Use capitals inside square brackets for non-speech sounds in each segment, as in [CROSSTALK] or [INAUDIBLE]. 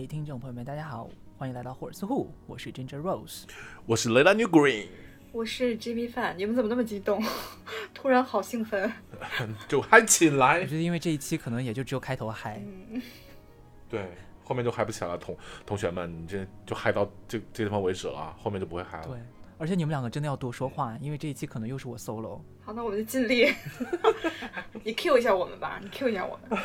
位听众朋友们，大家好，欢迎来到霍尔斯户，我是 Ginger Rose。我是雷拉 New Green，我是 Jimmy Fan，你们怎么那么激动？突然好兴奋。[LAUGHS] 就嗨起来我来。觉得因为这一期可能也就只有开头嗨，嗯，对，后面就嗨不起来了，同同学们，你这就嗨到这这地方为止了，后面就不会嗨了。对，而且你们两个真的要多说话，因为这一期可能又是我 solo。好，那我们就尽力。[LAUGHS] 你 Q 一下我们吧，你 Q 一下我们。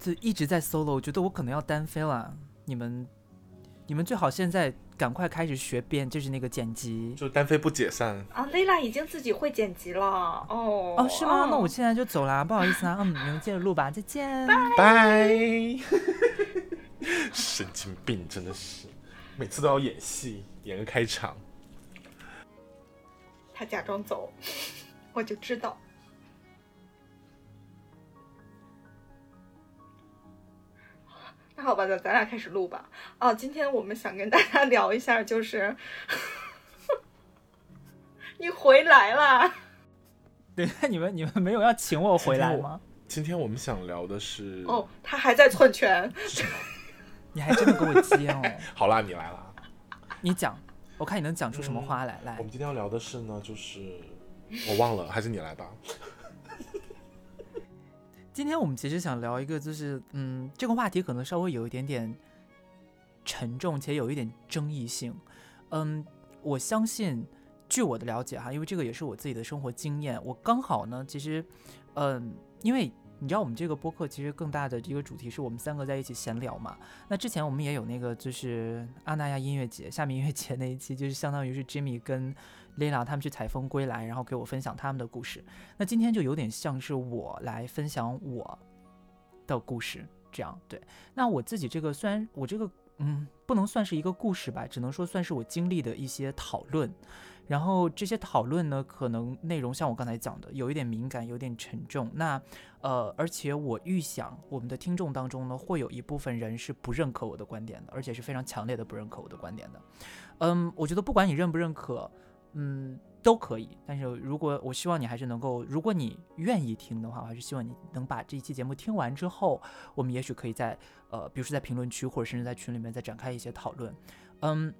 就一直在 solo，我觉得我可能要单飞了。你们，你们最好现在赶快开始学编，就是那个剪辑。就单飞不解散。啊，Layla 已经自己会剪辑了哦。哦，是吗？那我现在就走啦，不好意思啊。[LAUGHS] 嗯，你们接着录吧，再见。拜。[LAUGHS] 神经病，真的是，每次都要演戏，演个开场。他假装走，[LAUGHS] 我就知道。那好吧，咱咱俩开始录吧。哦，今天我们想跟大家聊一下，就是 [LAUGHS] 你回来啦。[LAUGHS] 对，你们你们没有要请我回来吗？今天我们想聊的是，哦，他还在篡权。你还真的给我接哦。[LAUGHS] 好啦，你来啦。你讲，我看你能讲出什么花来。来我，们今天要聊的是呢，就是我忘了，还是你来吧。今天我们其实想聊一个，就是嗯，这个话题可能稍微有一点点沉重，且有一点争议性。嗯，我相信，据我的了解哈，因为这个也是我自己的生活经验，我刚好呢，其实，嗯，因为你知道我们这个播客其实更大的一个主题是我们三个在一起闲聊嘛。那之前我们也有那个就是阿那亚音乐节、夏明音乐节那一期，就是相当于是 Jimmy 跟 Lila 他们去采风归来，然后给我分享他们的故事。那今天就有点像是我来分享我的故事，这样对。那我自己这个虽然我这个嗯不能算是一个故事吧，只能说算是我经历的一些讨论。然后这些讨论呢，可能内容像我刚才讲的，有一点敏感，有点沉重。那呃，而且我预想我们的听众当中呢，会有一部分人是不认可我的观点的，而且是非常强烈的不认可我的观点的。嗯，我觉得不管你认不认可，嗯，都可以。但是如果我希望你还是能够，如果你愿意听的话，我还是希望你能把这一期节目听完之后，我们也许可以在呃，比如说在评论区或者甚至在群里面再展开一些讨论。嗯，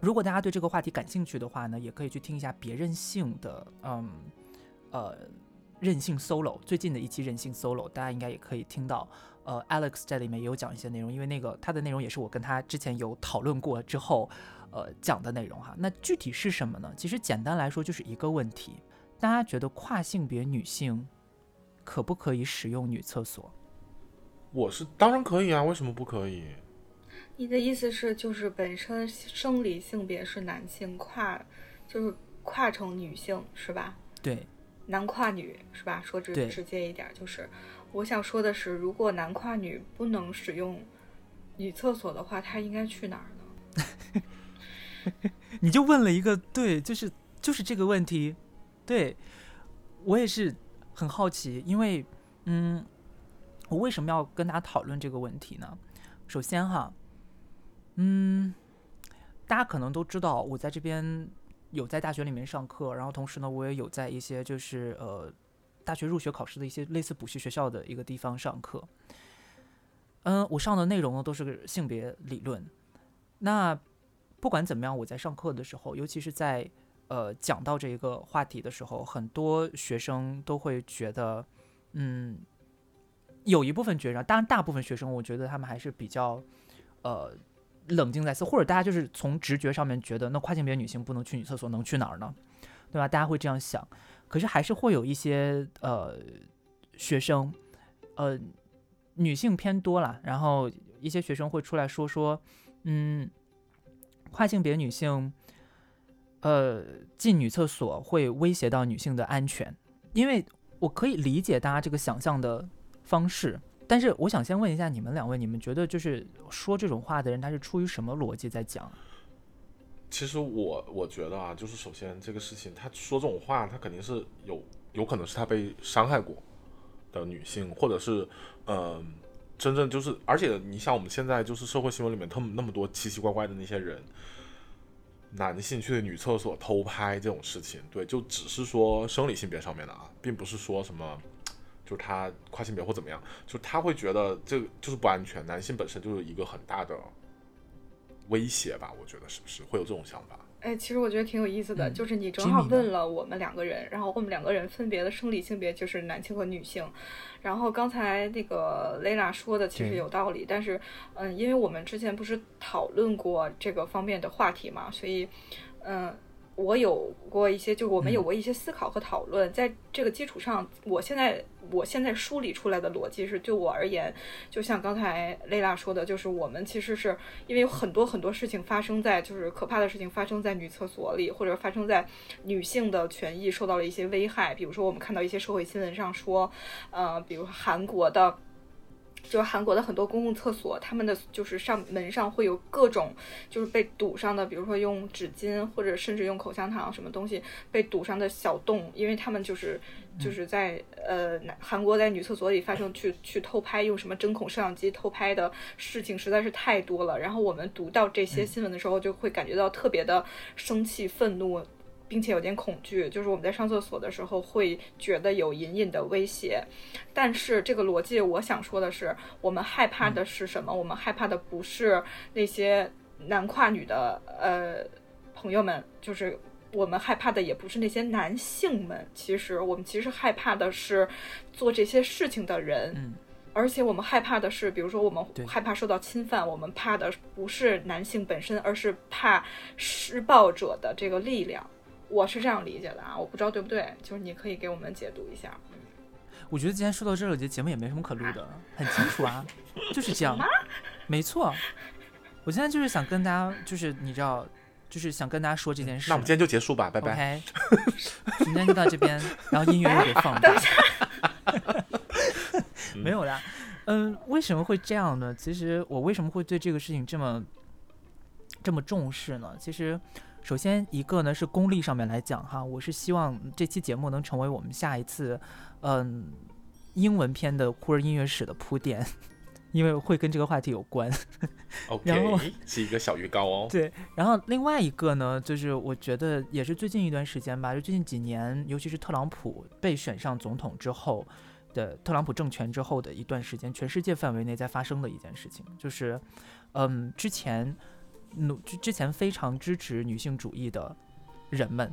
如果大家对这个话题感兴趣的话呢，也可以去听一下别任性的，嗯，呃，任性 solo 最近的一期任性 solo，大家应该也可以听到。呃，Alex 在里面也有讲一些内容，因为那个他的内容也是我跟他之前有讨论过之后，呃，讲的内容哈。那具体是什么呢？其实简单来说就是一个问题：大家觉得跨性别女性可不可以使用女厕所？我是当然可以啊，为什么不可以？你的意思是，就是本身生理性别是男性，跨就是跨成女性是吧？对，男跨女是吧？说直直接一点，就是我想说的是，如果男跨女不能使用女厕所的话，他应该去哪儿呢？[LAUGHS] [LAUGHS] 你就问了一个对，就是就是这个问题，对我也是很好奇，因为嗯，我为什么要跟大家讨论这个问题呢？首先哈，嗯，大家可能都知道，我在这边有在大学里面上课，然后同时呢，我也有在一些就是呃大学入学考试的一些类似补习学校的一个地方上课。嗯，我上的内容呢都是性别理论。那不管怎么样，我在上课的时候，尤其是在呃讲到这一个话题的时候，很多学生都会觉得，嗯，有一部分觉着，当然大部分学生，我觉得他们还是比较呃冷静在思，或者大家就是从直觉上面觉得，那跨性别女性不能去女厕所，能去哪儿呢？对吧？大家会这样想，可是还是会有一些呃学生，呃女性偏多了，然后一些学生会出来说说，嗯。跨性别女性，呃，进女厕所会威胁到女性的安全，因为我可以理解大家这个想象的方式，但是我想先问一下你们两位，你们觉得就是说这种话的人，他是出于什么逻辑在讲？其实我我觉得啊，就是首先这个事情，他说这种话，他肯定是有有可能是他被伤害过的女性，或者是嗯、真正就是，而且你像我们现在就是社会新闻里面，他们那么多奇奇怪怪的那些人，男性去女厕所偷拍这种事情，对，就只是说生理性别上面的啊，并不是说什么。就是他跨性别或怎么样，就他会觉得这个就是不安全。男性本身就是一个很大的威胁吧？我觉得是不是会有这种想法？哎，其实我觉得挺有意思的，嗯就是你正好问了我们两个人，然后我们两个人分别的生理性别就是男性和女性，然后刚才那个 Lela 说的其实有道理，但是嗯，因为我们之前不是讨论过这个方面的话题嘛，所以嗯。我有过一些，就我们有过一些思考和讨论，在这个基础上，我现在我现在梳理出来的逻辑是，就我而言，就像刚才蕾拉说的，就是我们其实是因为有很多很多事情发生在，就是可怕的事情发生在女厕所里，或者发生在女性的权益受到了一些危害。比如说，我们看到一些社会新闻上说，呃，比如韩国的。就是韩国的很多公共厕所，他们的就是上门上会有各种就是被堵上的，比如说用纸巾或者甚至用口香糖什么东西被堵上的小洞，因为他们就是就是在呃男韩国在女厕所里发生去去偷拍，用什么针孔摄像机偷拍的事情实在是太多了。然后我们读到这些新闻的时候，就会感觉到特别的生气、愤怒。并且有点恐惧，就是我们在上厕所的时候会觉得有隐隐的威胁，但是这个逻辑，我想说的是，我们害怕的是什么？我们害怕的不是那些男跨女的呃朋友们，就是我们害怕的也不是那些男性们，其实我们其实害怕的是做这些事情的人。嗯而且我们害怕的是，比如说我们害怕受到侵犯，我们怕的不是男性本身，而是怕施暴者的这个力量。我是这样理解的啊，我不知道对不对，就是你可以给我们解读一下。我觉得既然说到这儿了，这节目也没什么可录的，很清楚啊，[LAUGHS] 就是这样，[LAUGHS] 没错。我现在就是想跟大家，就是你知道，就是想跟大家说这件事。那我们今天就结束吧，拜拜。[LAUGHS] OK，今天就到这边，然后音乐又给放大。没有啦，嗯，为什么会这样呢？其实我为什么会对这个事情这么这么重视呢？其实，首先一个呢是功利上面来讲哈，我是希望这期节目能成为我们下一次嗯英文片的酷儿音乐史的铺垫，[LAUGHS] 因为会跟这个话题有关。然后 OK，是一个小鱼糕哦。[LAUGHS] 对，然后另外一个呢，就是我觉得也是最近一段时间吧，就最近几年，尤其是特朗普被选上总统之后的特朗普政权之后的一段时间，全世界范围内在发生的一件事情，就是，嗯，之前努之之前非常支持女性主义的人们，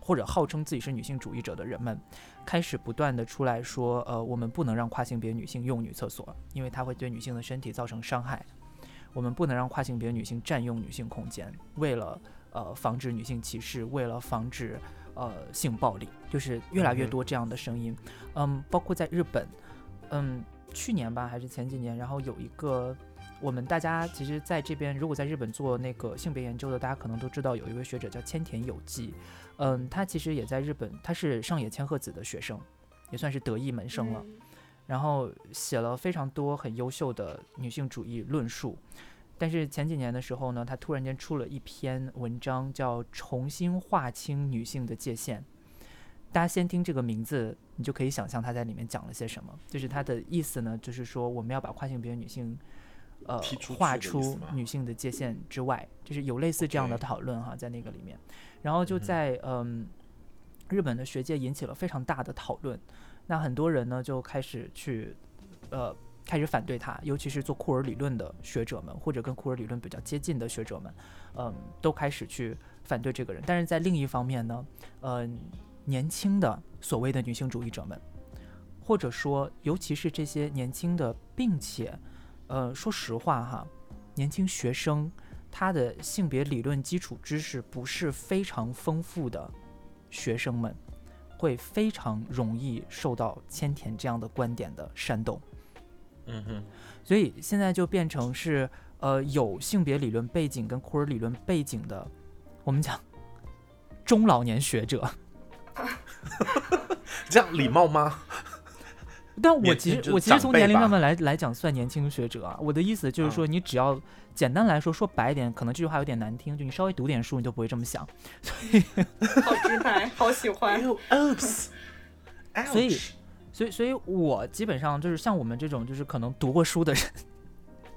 或者号称自己是女性主义者的人们，开始不断的出来说，呃，我们不能让跨性别女性用女厕所，因为它会对女性的身体造成伤害。我们不能让跨性别女性占用女性空间，为了呃防止女性歧视，为了防止呃性暴力，就是越来越多这样的声音。嗯，包括在日本，嗯，去年吧还是前几年，然后有一个我们大家其实在这边，如果在日本做那个性别研究的，大家可能都知道有一位学者叫千田有纪，嗯，他其实也在日本，他是上野千鹤子的学生，也算是得意门生了。嗯然后写了非常多很优秀的女性主义论述。但是前几年的时候呢，他突然间出了一篇文章，叫《重新划清女性的界限》。大家先听这个名字，你就可以想象他在里面讲了些什么。就是他的意思呢，就是说我们要把跨性别女性，呃划出女性的界限之外，就是有类似这样的讨论哈，在那个里面。然后就在嗯日本的学界引起了非常大的讨论。那很多人呢就开始去，呃，开始反对他，尤其是做库尔理论的学者们，或者跟库尔理论比较接近的学者们，嗯，都开始去反对这个人。但是在另一方面呢，呃，年轻的所谓的女性主义者们，或者说，尤其是这些年轻的，并且，呃，说实话哈，年轻学生，他的性别理论基础知识不是非常丰富的学生们，会非常容易受到千田这样的观点的煽动。嗯哼，所以现在就变成是，呃，有性别理论背景跟库尔理论背景的，我们讲中老年学者。[LAUGHS] [LAUGHS] 这样礼貌吗？但我其实我其实从年龄上面来来讲算年轻学者啊。我的意思就是说，你只要简单来说说白一点，可能这句话有点难听，就你稍微读点书，你就不会这么想。所以 [LAUGHS] 好直白，好喜欢。Oops，所以所以，所以我基本上就是像我们这种就是可能读过书的人，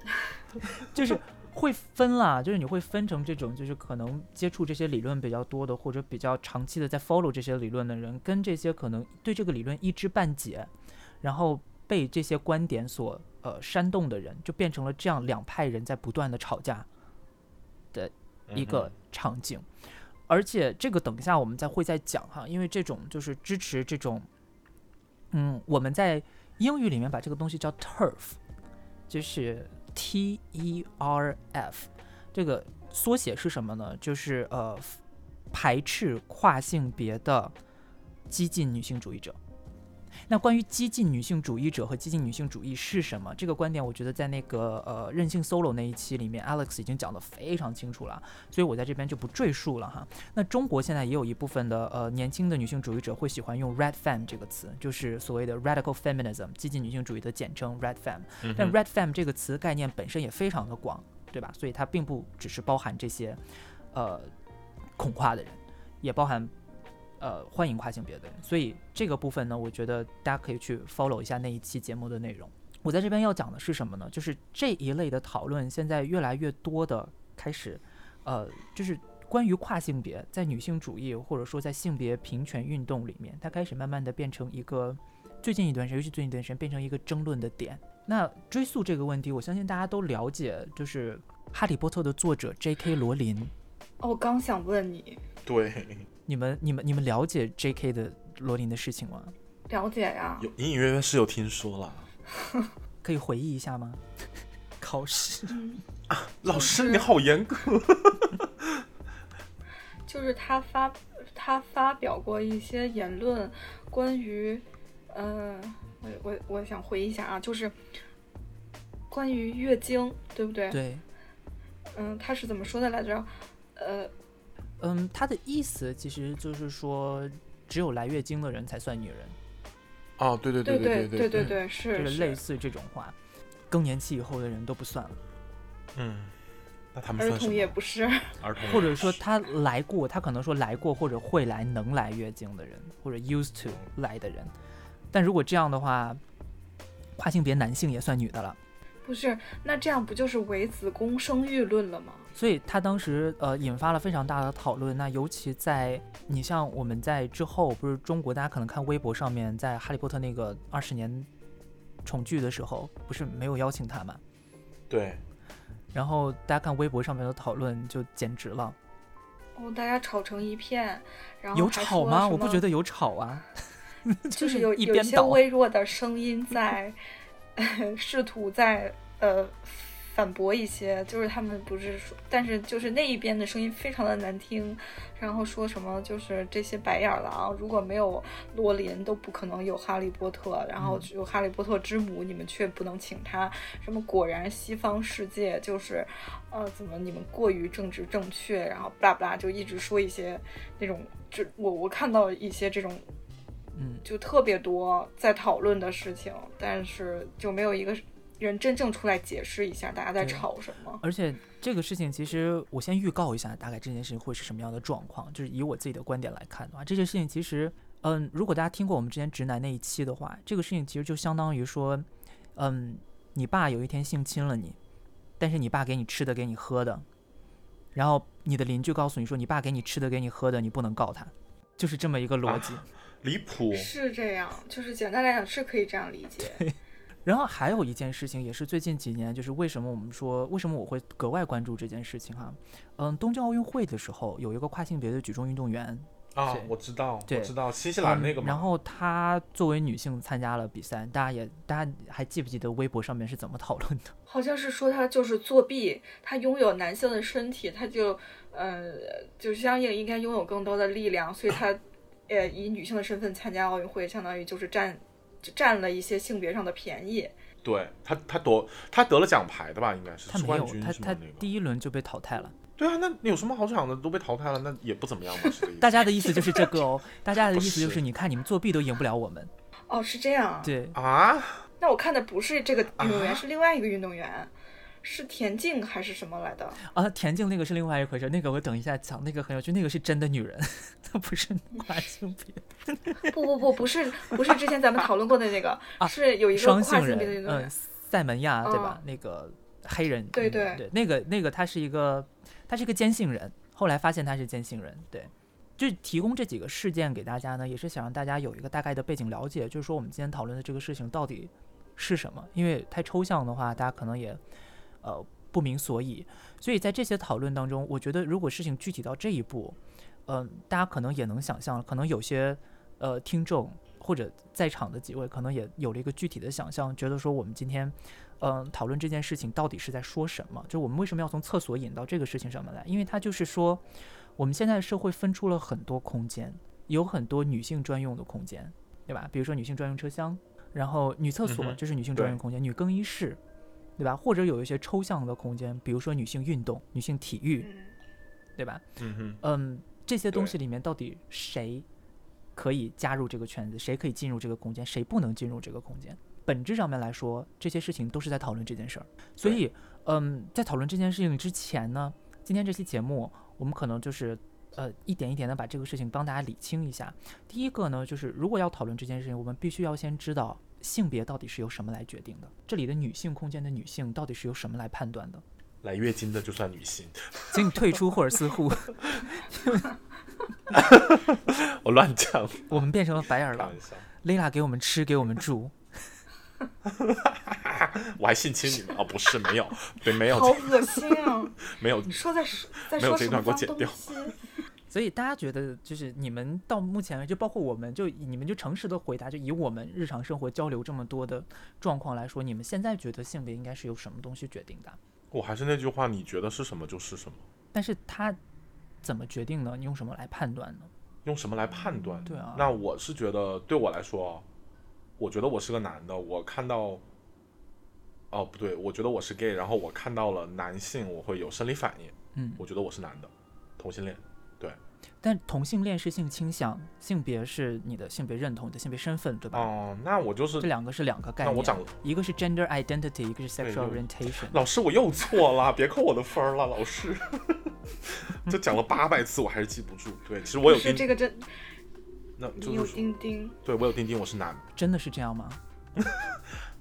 [LAUGHS] 就是会分啦，就是你会分成这种就是可能接触这些理论比较多的，或者比较长期的在 follow 这些理论的人，跟这些可能对这个理论一知半解，然后被这些观点所呃煽动的人，就变成了这样两派人在不断的吵架。的一个场景。而且这个等一下我们再会再讲哈，因为这种就是支持这种，嗯，我们在英语里面把这个东西叫 turf，就是 T E R F，这个缩写是什么呢？就是呃，排斥跨性别的激进女性主义者。那关于激进女性主义者和激进女性主义是什么这个观点，我觉得在那个呃任性 solo 那一期里面，Alex 已经讲得非常清楚了，所以我在这边就不赘述了哈。那中国现在也有一部分的呃年轻的女性主义者会喜欢用 red fem 这个词，就是所谓的 radical feminism 激进女性主义的简称 red fem。但 red fem 这个词概念本身也非常的广，对吧？所以它并不只是包含这些呃恐跨的人，也包含。呃，欢迎跨性别的人，所以这个部分呢，我觉得大家可以去 follow 一下那一期节目的内容。我在这边要讲的是什么呢？就是这一类的讨论，现在越来越多的开始，呃，就是关于跨性别在女性主义或者说在性别平权运动里面，它开始慢慢的变成一个最近一段时间，尤其最近一段时间变成一个争论的点。那追溯这个问题，我相信大家都了解，就是《哈利波特》的作者 J.K. 罗琳。哦，我刚想问你。对。你们、你们、你们了解 J.K. 的罗琳的事情吗？了解呀，有隐隐约约是有听说了，[LAUGHS] 可以回忆一下吗？[LAUGHS] 考试啊，老师你好严格。[LAUGHS] 就是他发他发表过一些言论，关于，嗯，我我我想回忆一下啊，就是关于月经，对不对？对。嗯，他是怎么说的来着？呃。嗯，他的意思其实就是说，只有来月经的人才算女人。哦，对对对对对对对对，是就是类似这种话，更年期以后的人都不算了。嗯，那他们儿 [LAUGHS] 童也不是，儿童或者说他来过，他可能说来过或者会来能来月经的人，或者 used to 来的人。但如果这样的话，跨性别男性也算女的了。不是，那这样不就是唯子宫生育论了吗？所以他当时呃引发了非常大的讨论。那尤其在你像我们在之后，不是中国，大家可能看微博上面，在《哈利波特》那个二十年重聚的时候，不是没有邀请他吗？对。然后大家看微博上面的讨论就简直了。哦，大家吵成一片。然后有吵吗？我不觉得有吵啊。[LAUGHS] 就是有有一些微弱的声音在。试图在呃反驳一些，就是他们不是说，但是就是那一边的声音非常的难听，然后说什么就是这些白眼狼如果没有罗琳都不可能有哈利波特，然后有哈利波特之母你们却不能请他，什么果然西方世界就是呃怎么你们过于政治正确，然后巴拉巴拉就一直说一些那种，就我我看到一些这种。嗯，就特别多在讨论的事情，但是就没有一个人真正出来解释一下大家在吵什么。而且这个事情，其实我先预告一下，大概这件事情会是什么样的状况。就是以我自己的观点来看的话，这件事情其实，嗯，如果大家听过我们之前直男那一期的话，这个事情其实就相当于说，嗯，你爸有一天性侵了你，但是你爸给你吃的给你喝的，然后你的邻居告诉你说，你爸给你吃的给你喝的，你不能告他，就是这么一个逻辑。[LAUGHS] 离谱是这样，就是简单来讲是可以这样理解。对，然后还有一件事情，也是最近几年，就是为什么我们说为什么我会格外关注这件事情哈？嗯，东京奥运会的时候有一个跨性别的举重运动员啊，我知道，我知道新西兰那个。然后她作为女性参加了比赛，大家也大家还记不记得微博上面是怎么讨论的？[LAUGHS] 好像是说她就是作弊，她拥有男性的身体，她就呃就相应应该拥有更多的力量，所以她。呃，以女性的身份参加奥运会，相当于就是占占了一些性别上的便宜。对他，他夺他得了奖牌的吧？应该是他没有，他他第一轮就被淘汰了。对啊，那有什么好讲的？都被淘汰了，那也不怎么样嘛。大家的意思就是这个哦，[LAUGHS] 大家的意思就是你看你们作弊都赢不了我们。哦，是这样。对啊，那我看的不是这个运动员，是另外一个运动员。是田径还是什么来的？啊，田径那个是另外一回事，那个我等一下讲，那个很有趣，那个是真的女人，[LAUGHS] 她不是 [LAUGHS] 跨性别。不不不，不是不是之前咱们讨论过的那个，[LAUGHS] 是有一个跨性别的运动员，塞门亚对吧？那个黑人，对对对，那个那个他是一个，他是一个坚信人，后来发现他是坚信人，对，就提供这几个事件给大家呢，也是想让大家有一个大概的背景了解，就是说我们今天讨论的这个事情到底是什么，因为太抽象的话，大家可能也。呃，不明所以。所以在这些讨论当中，我觉得如果事情具体到这一步，嗯、大家可能也能想象，可能有些呃听众或者在场的几位，可能也有了一个具体的想象，觉得说我们今天嗯、讨论这件事情到底是在说什么？就我们为什么要从厕所引到这个事情上面来？因为它就是说，我们现在的社会分出了很多空间，有很多女性专用的空间，对吧？比如说女性专用车厢，然后女厕所嗯哼这是女性专用空间，女更衣室，对吧？或者有一些抽象的空间，比如说女性运动、女性体育，嗯，对吧？嗯，嗯，这些东西里面到底谁可以加入这个圈子，谁可以进入这个空间，谁不能进入这个空间？本质上面来说，这些事情都是在讨论这件事儿。所以，嗯，在讨论这件事情之前呢，今天这期节目我们可能就是呃一点一点的把这个事情帮大家理清一下。第一个呢，就是如果要讨论这件事情，我们必须要先知道性别到底是由什么来决定的，这里的女性空间的女性到底是由什么来判断的。来月经的就算女性，请你退出霍尔斯户，[LAUGHS] 我乱讲，我们变成了白眼狼开玩。笑。Lila 给我们吃，给我们住。[LAUGHS] 我还性侵你们？哦，不是，没有，对，没有好，恶心啊！[LAUGHS] 没有你说在说在没有这说什么段给我剪掉脏东西？所以大家觉得，就是你们到目前为止，包括我们，就你们就诚实的回答，就以我们日常生活交流这么多的状况来说，你们现在觉得性别应该是由什么东西决定的？我还是那句话，你觉得是什么就是什么，但是它怎么决定呢？你用什么来判断呢？用什么来判断？对啊，那我是觉得，对我来说，我觉得我是个男的，我看到，哦不对，我觉得我是 gay，然后我看到了男性，我会有生理反应，嗯，我觉得我是男的，同性恋，但同性恋是性倾向，性别是你的性别认同、你的性别身份，对吧？哦，那我就是这，两个是两个概念。那我长，一个是 gender identity，一个是 sexual orientation。老师我又错了，[LAUGHS] 别扣我的分了，老师，[LAUGHS] 这讲了八百次我还是记不住，对，其实我有钉，是这个真，那你有就是说，钉钉。对我有钉钉，我是男，真的是这样吗？[LAUGHS]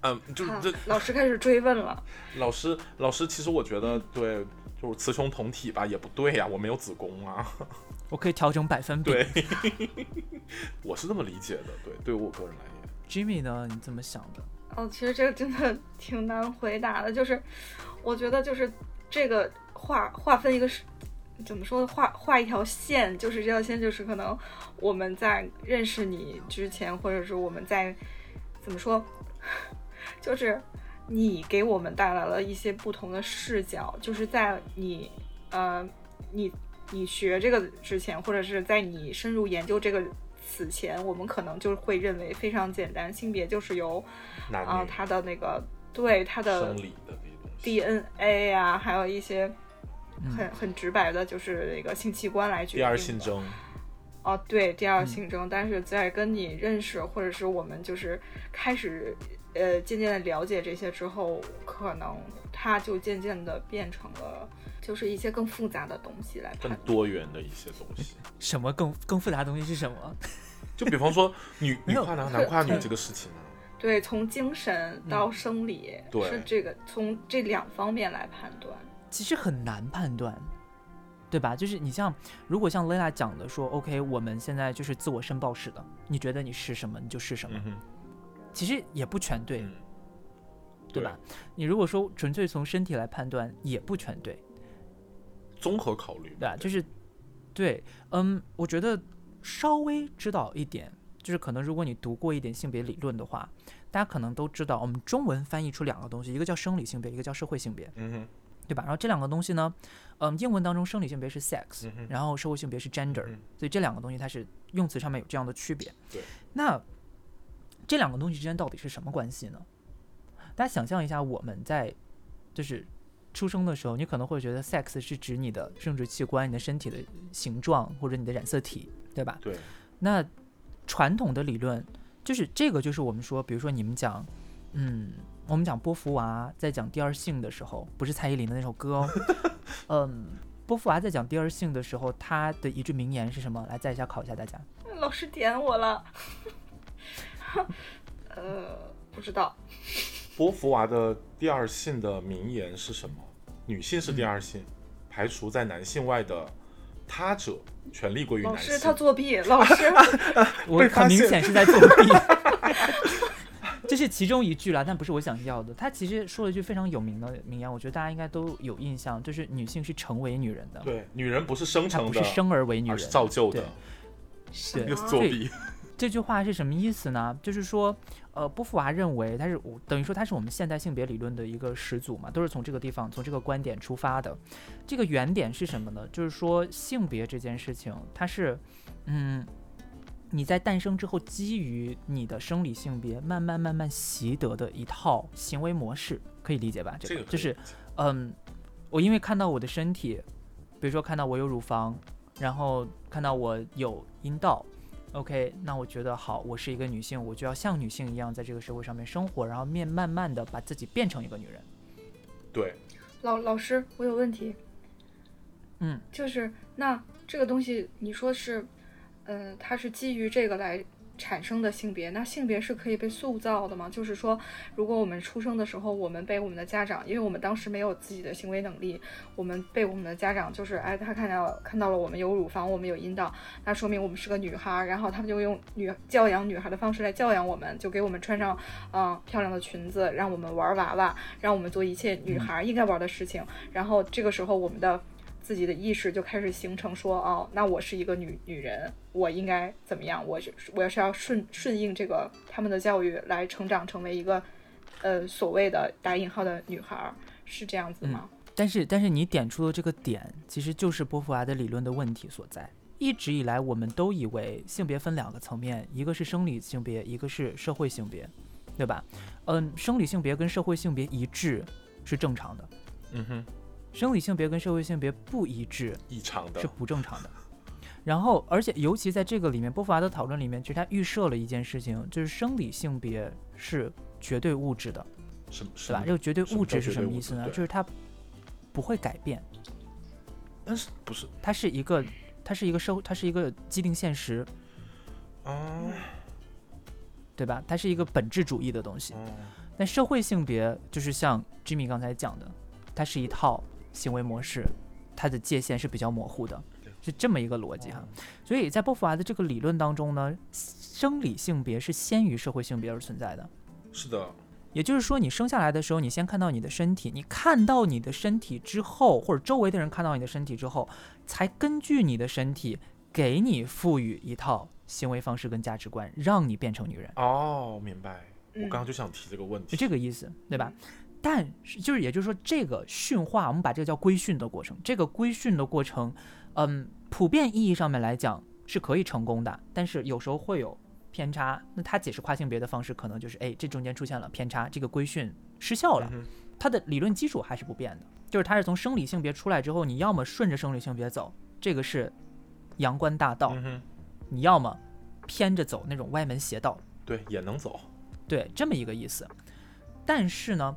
嗯，就是好这老师开始追问了。[LAUGHS] 老师，老师，其实我觉得对，就是雌雄同体吧，也不对呀、我没有子宫啊。我可以调整百分比。对，[LAUGHS] 我是这么理解的。对，对我个人来言，Jimmy 呢？你怎么想的？哦，其实这个真的 [LAUGHS] 挺难回答的，就是我觉得就是这个划划分一个是怎么说画画一条线，就是这条线就是可能我们在认识你之前，或者是我们在怎么说，就是你给我们带来了一些不同的视角，就是在你呃你你学这个之前，或者是在你深入研究这个。此前，我们可能就会认为非常简单，性别就是由啊，女他的那个对他的，DNA 啊，还有一些嗯很很直白的，就是那个性器官来决定第二的性征，哦，对，第二嗯性征。但是在跟你认识，或者是我们就是开始呃渐渐的了解这些之后，可能它就渐渐的变成了就是一些更复杂的东西来更判断。多元的一些东西。[LAUGHS] 什么更更复杂的东西是什么？就比方说女 [LAUGHS] 女跨男男跨女这个事情啊，对，从精神到生理，嗯对是这个从这两方面来判断。其实很难判断，对吧？就是你像，如果像 Lila 讲的说，OK，我们现在就是自我申报式的，你觉得你是什么，你就是什么，其实也不全对，嗯，对吧？你如果说纯粹从身体来判断，也不全对，综合考虑，对吧？就是，对，嗯，我觉得稍微知道一点，就是可能如果你读过一点性别理论的话，大家可能都知道，我们中文翻译出两个东西，一个叫生理性别，一个叫社会性别，嗯哼，对吧？然后这两个东西呢，嗯，英文当中生理性别是 sex，、嗯然后社会性别是 gender，、嗯所以这两个东西它是用词上面有这样的区别。对，那这两个东西之间到底是什么关系呢？大家想象一下，我们在就是出生的时候，你可能会觉得 sex 是指你的生殖器官、你的身体的形状或者你的染色体，对吧？对，那传统的理论就是这个，就是我们说，比如说你们讲，嗯，我们讲波伏娃在讲第二性的时候，不是蔡依林的那首歌哦，[LAUGHS] 嗯，波伏娃在讲第二性的时候，他的一句名言是什么？来，再一下考一下大家。老师点我了，[LAUGHS] 呃，不知道。波伏娃的第二性的名言是什么？女性是第二性，排除在男性外的他者，权利归于男性。老师他作弊，老师 [LAUGHS] 我很明显是在作弊。[LAUGHS] 这是其中一句啦，但不是我想要的。他其实说了一句非常有名的名言，我觉得大家应该都有印象，就是女性是成为女人的，对，女人不是生成的，不是生而为女人，而是造就的对。又是作弊。这句话是什么意思呢？就是说，呃，波伏娃认为他是等于说他是我们现代性别理论的一个始祖嘛，都是从这个地方从这个观点出发的。这个原点是什么呢？就是说性别这件事情，它是，嗯，你在诞生之后，基于你的生理性别慢慢慢慢习得的一套行为模式，可以理解吧？这个就是，嗯，我因为看到我的身体，比如说看到我有乳房，然后看到我有阴道。OK，那我觉得好，我是一个女性，我就要像女性一样在这个社会上面生活，然后面慢慢的把自己变成一个女人。对，老老师，我有问题。嗯，就是那这个东西，你说是，嗯，它是基于这个来。产生的性别，那性别是可以被塑造的吗？就是说，如果我们出生的时候，我们被我们的家长，因为我们当时没有自己的行为能力，我们被我们的家长，就是哎，他看到看到了我们有乳房，我们有阴道，那说明我们是个女孩，然后他们就用女教养女孩的方式来教养我们，就给我们穿上嗯漂亮的裙子，让我们玩娃娃，让我们做一切女孩应该玩的事情，然后这个时候我们的。自己的意识就开始形成，说哦，那我是一个女女人，我应该怎么样？我是我要是要顺顺应这个他们的教育来成长，成为一个呃所谓的打引号的女孩，是这样子吗？但是但是你点出的这个点，其实就是波伏娃的理论的问题所在。一直以来，我们都以为性别分两个层面，一个是生理性别，一个是社会性别，对吧？嗯，生理性别跟社会性别一致是正常的。嗯哼。生理性别跟社会性别不一致，异常的是不正常的。然后，而且尤其在这个里面，波伏娃的讨论里面，其实他预设了一件事情，就是生理性别是绝对物质的，是是吧？这个绝对物质是什么意思呢？就是它不会改变。但是不是？它是一个，它是一个社会，它是一个既定现实。啊，对吧？它是一个本质主义的东西。但社会性别就是像 Jimmy 刚才讲的，它是一套。行为模式，它的界限是比较模糊的，是这么一个逻辑哈。所以在波伏娃的这个理论当中呢，生理性别是先于社会性别而存在的。是的，也就是说，你生下来的时候，你先看到你的身体，你看到你的身体之后，或者周围的人看到你的身体之后，才根据你的身体给你赋予一套行为方式跟价值观，让你变成女人。哦，明白。我刚刚就想提这个问题，是这个意思，对吧？但是，就是也就是说，这个驯化，我们把这个叫规训的过程。这个规训的过程，嗯，普遍意义上面来讲是可以成功的，但是有时候会有偏差。那他解释跨性别的方式，可能就是，哎，这中间出现了偏差，这个规训失效了。它的理论基础还是不变的，就是它是从生理性别出来之后，你要么顺着生理性别走，这个是阳关大道；你要么偏着走那种歪门邪道，对，也能走。对，这么一个意思。但是呢？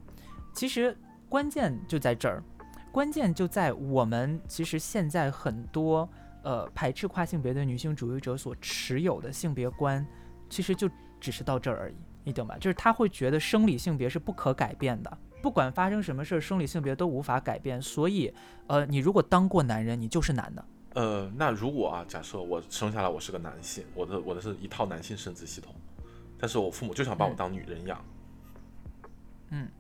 其实关键就在这儿，关键就在我们其实现在很多呃排斥跨性别的女性主义者所持有的性别观，其实就只是到这儿而已，你懂吧？就是他会觉得生理性别是不可改变的，不管发生什么事儿，生理性别都无法改变。所以，呃，你如果当过男人，你就是男的。呃，那如果啊，假设我生下来我是个男性，我的我的是一套男性生殖系统，但是我父母就想把我当女人养。嗯，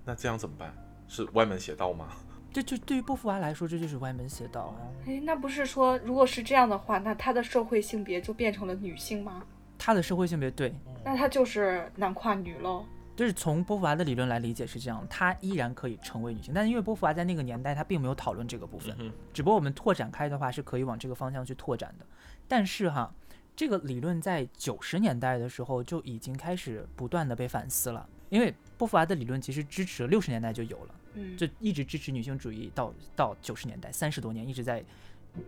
那这样怎么办？是歪门邪道吗？[LAUGHS] 这就对于波伏娃来说，这就是歪门邪道啊！哎，那不是说，如果是这样的话，那他的社会性别就变成了女性吗？他的社会性别对，那他就是男跨女喽。就是从波伏娃的理论来理解是这样，她依然可以成为女性，但是因为波伏娃在那个年代她并没有讨论这个部分，只不过我们拓展开的话是可以往这个方向去拓展的。但是哈，这个理论在九十年代的时候就已经开始不断的被反思了。因为波伏娃的理论其实支持了六十年代就有了，嗯，就一直支持女性主义到到九十年代三十多年一直在，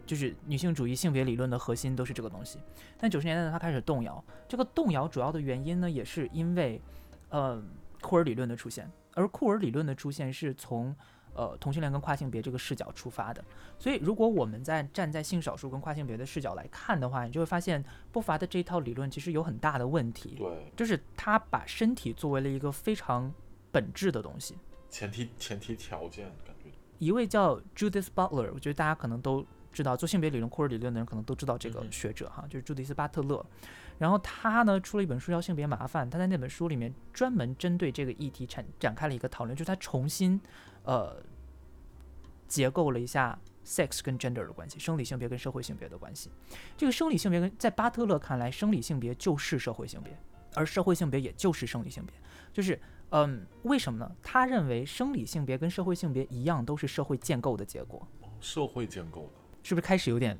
就是女性主义性别理论的核心都是这个东西。但九十年代呢，它开始动摇。这个动摇主要的原因呢，也是因为，呃，库尔理论的出现。而库尔理论的出现是从。呃，同性恋跟跨性别这个视角出发的，所以如果我们在站在性少数跟跨性别的视角来看的话，你就会发现波伏娃的这一套理论其实有很大的问题。对，就是他把身体作为了一个非常本质的东西，前提前提条件感觉。一位叫 Judith Butler，我觉得大家可能都知道做性别理论、库尔理论的人可能都知道这个学者哈，就是朱迪斯·巴特勒。然后他呢出了一本书叫《性别麻烦》，他在那本书里面专门针对这个议题展展开了一个讨论，就是他重新呃结构了一下 sex 跟 gender 的关系，生理性别跟社会性别的关系。这个生理性别跟在巴特勒看来，生理性别就是社会性别，而社会性别也就是生理性别，就是。嗯，为什么呢？他认为生理性别跟社会性别一样，都是社会建构的结果，社会建构的是不是开始有点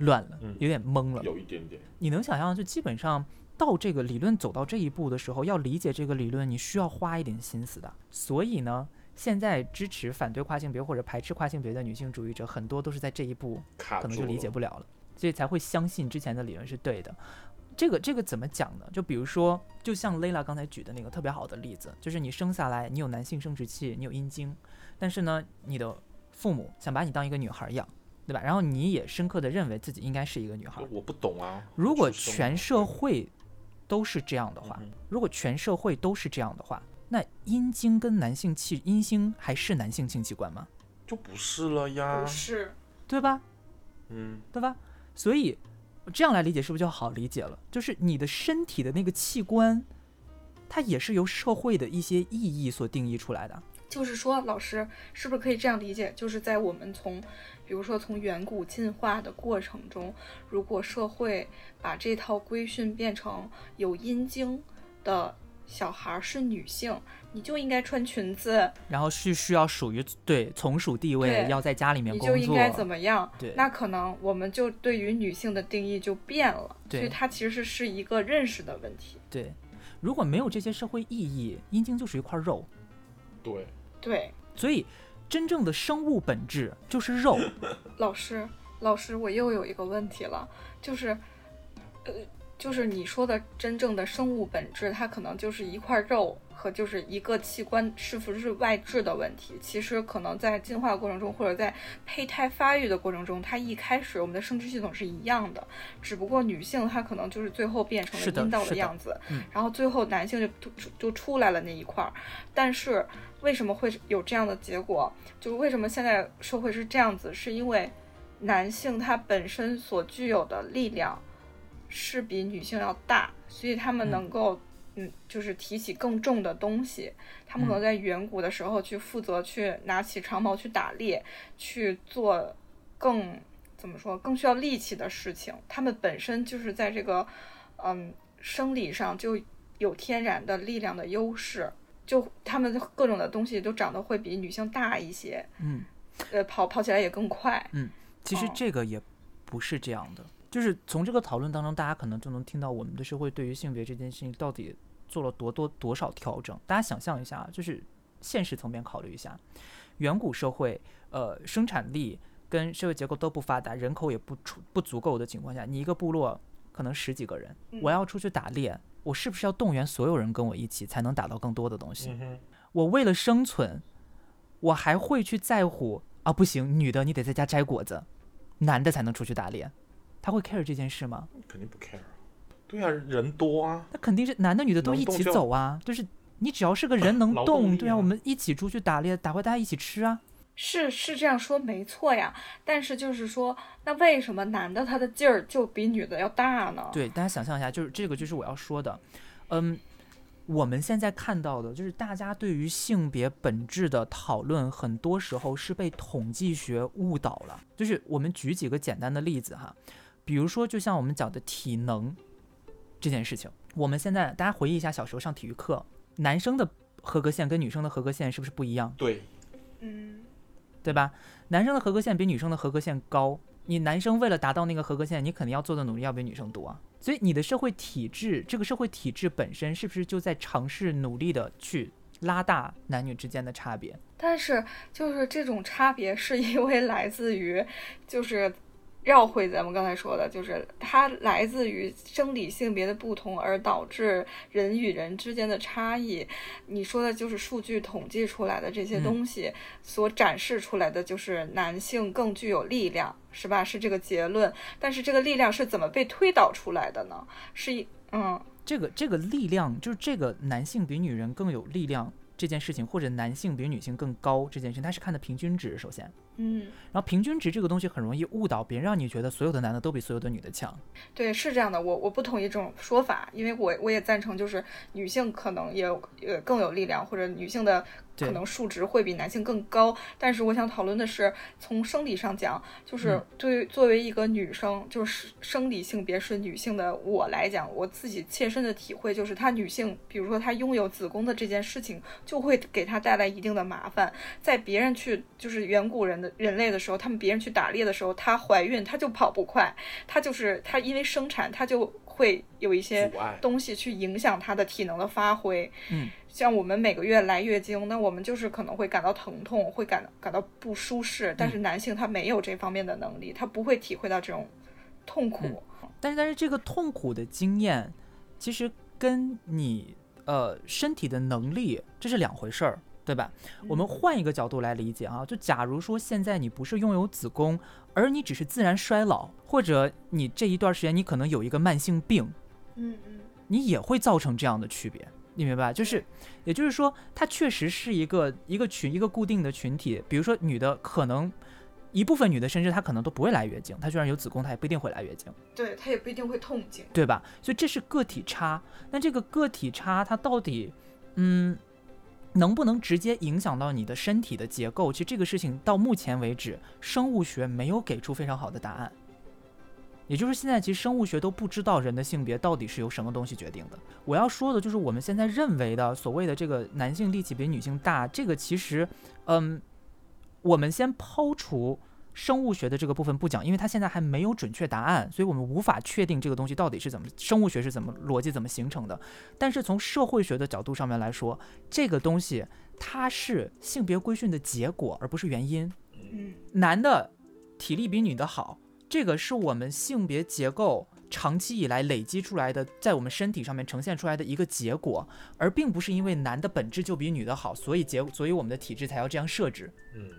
乱了，嗯有点懵了？有一点点，你能想象，就基本上到这个理论走到这一步的时候，要理解这个理论，你需要花一点心思的。所以呢，现在支持、反对跨性别或者排斥跨性别的女性主义者，很多都是在这一步可能就理解不了了，所以才会相信之前的理论是对的。这个这个怎么讲呢？就比如说，就像 Layla 刚才举的那个特别好的例子，就是你生下来你有男性生殖器，你有阴茎，但是呢，你的父母想把你当一个女孩养，对吧？然后你也深刻的认为自己应该是一个女孩。我不懂啊。如果全社会都是这样的话，嗯如果全社会都是这样的话，那阴茎跟男性器阴茎还是男性性器官吗？就不是了呀不。是，对吧？嗯，对吧？所以这样来理解是不是就好理解了？就是你的身体的那个器官，它也是由社会的一些意义所定义出来的。就是说，老师是不是可以这样理解？就是在我们从，比如说从远古进化的过程中，如果社会把这套规训变成有阴茎的小孩儿是女性，你就应该穿裙子，然后是需要属于对从属地位，对要在家里面你工作，就应该怎么样？对那可能我们就对于女性的定义就变了，所以它其实是一个认识的问题。对。如果没有这些社会意义，阴茎就是一块肉。对，对，所以，真正的生物本质就是肉。老师，老师，我又有一个问题了，就是，呃，就是你说的真正的生物本质，它可能就是一块肉和就是一个器官是不是外置的问题。其实可能在进化过程中，或者在胚胎发育的过程中，它一开始我们的生殖系统是一样的，只不过女性她可能就是最后变成了阴道的样子，嗯然后最后男性就就出来了那一块儿。但是为什么会有这样的结果？就是为什么现在社会是这样子？是因为男性他本身所具有的力量是比女性要大，所以他们嗯能够嗯就是提起更重的东西。他们可能嗯在远古的时候去负责去拿起长矛去打猎，去做更怎么说更需要力气的事情。他们本身就是在这个嗯生理上就有天然的力量的优势。就他们各种的东西都长得会比女性大一些，嗯，呃，跑跑起来也更快。嗯其实哦这个也不是这样的，就是从这个讨论当中，大家可能就能听到我们的社会对于性别这件事情到底做了多多多少调整。大家想象一下，就是现实层面考虑一下，远古社会，呃，生产力跟社会结构都不发达，人口也不出不足够的情况下，你一个部落可能十几个人，我要出去打猎，我是不是要动员所有人跟我一起，才能打到更多的东西？我为了生存，我还会去在乎啊？不行，女的你得在家摘果子，男的才能出去打猎。他会 care 这件事吗？肯定不 care 啊。对啊，人多啊，那肯定是男的女的都一起走啊。就是你只要是个人能 [LAUGHS] 动，对啊，啊我们一起出去打猎，打回大家一起吃啊。是是这样说没错呀，但是就是说，那为什么男的他的劲儿就比女的要大呢？对，大家想象一下，就是这个就是我要说的，嗯。我们现在看到的就是大家对于性别本质的讨论，很多时候是被统计学误导了。就是我们举几个简单的例子哈，比如说就像我们讲的体能这件事情，我们现在大家回忆一下小时候上体育课，男生的合格线跟女生的合格线是不是不一样？对，嗯，对吧？男生的合格线比女生的合格线高，你男生为了达到那个合格线，你肯定要做的努力要比女生多啊。所以你的社会体制，这个社会体制本身是不是就在尝试努力的去拉大男女之间的差别？但是就是这种差别是因为来自于就是。绕回咱们刚才说的，就是它来自于生理性别的不同，而导致人与人之间的差异。你说的就是数据统计出来的这些嗯东西，所展示出来的就是男性更具有力量，是吧？是这个结论。但是这个力量是怎么被推导出来的呢？是一嗯，这个这个力量，就是这个男性比女人更有力量这件事情，或者男性比女性更高这件事情，它是看的平均值。首先，嗯，然后平均值这个东西很容易误导别人，让你觉得所有的男的都比所有的女的强。对，是这样的，我我不同意这种说法，因为我我也赞成，就是女性可能也有呃更有力量，或者女性的可能数值会比男性更高。但是我想讨论的是，从生理上讲，就是对作为一个女生，就是生理性别是女性的我来讲，我自己切身的体会就是，她女性，比如说她拥有子宫的这件事情，就会给她带来一定的麻烦。在别人去就是远古人的人类的时候，他们别人去打猎的时候，她怀孕，她就跑不快，她就是她因为生产，她就会有一些东西去影响她的体能的发挥。嗯。像我们每个月来月经，那我们就是可能会感到疼痛，会感感到不舒适。但是男性他没有这方面的能力，他不会体会到这种痛苦。但是，但是这个痛苦的经验，其实跟你呃身体的能力这是两回事儿，对吧？我们换一个角度来理解啊，就假如说现在你不是拥有子宫，而你只是自然衰老，或者你这一段时间你可能有一个慢性病，嗯嗯，你也会造成这样的区别。你明白，就是，也就是说，它确实是一个一个群一个固定的群体。比如说，女的可能一部分女的甚至她可能都不会来月经，她虽然有子宫，她也不一定会来月经。对，她也不一定会痛经，对吧？所以这是个体差。那这个个体差，它到底，嗯，能不能直接影响到你的身体的结构？其实这个事情到目前为止，生物学没有给出非常好的答案。也就是现在，其实生物学都不知道人的性别到底是由什么东西决定的。我要说的就是，我们现在认为的所谓的这个男性力气比女性大，这个其实，嗯，我们先抛除生物学的这个部分不讲，因为它现在还没有准确答案，所以我们无法确定这个东西到底是怎么生物学是怎么逻辑怎么形成的。但是从社会学的角度上面来说，这个东西它是性别规训的结果，而不是原因。嗯，男的体力比女的好。这个是我们性别结构长期以来累积出来的，在我们身体上面呈现出来的一个结果，而并不是因为男的本质就比女的好，所以结所以我们的体质才要这样设置。嗯，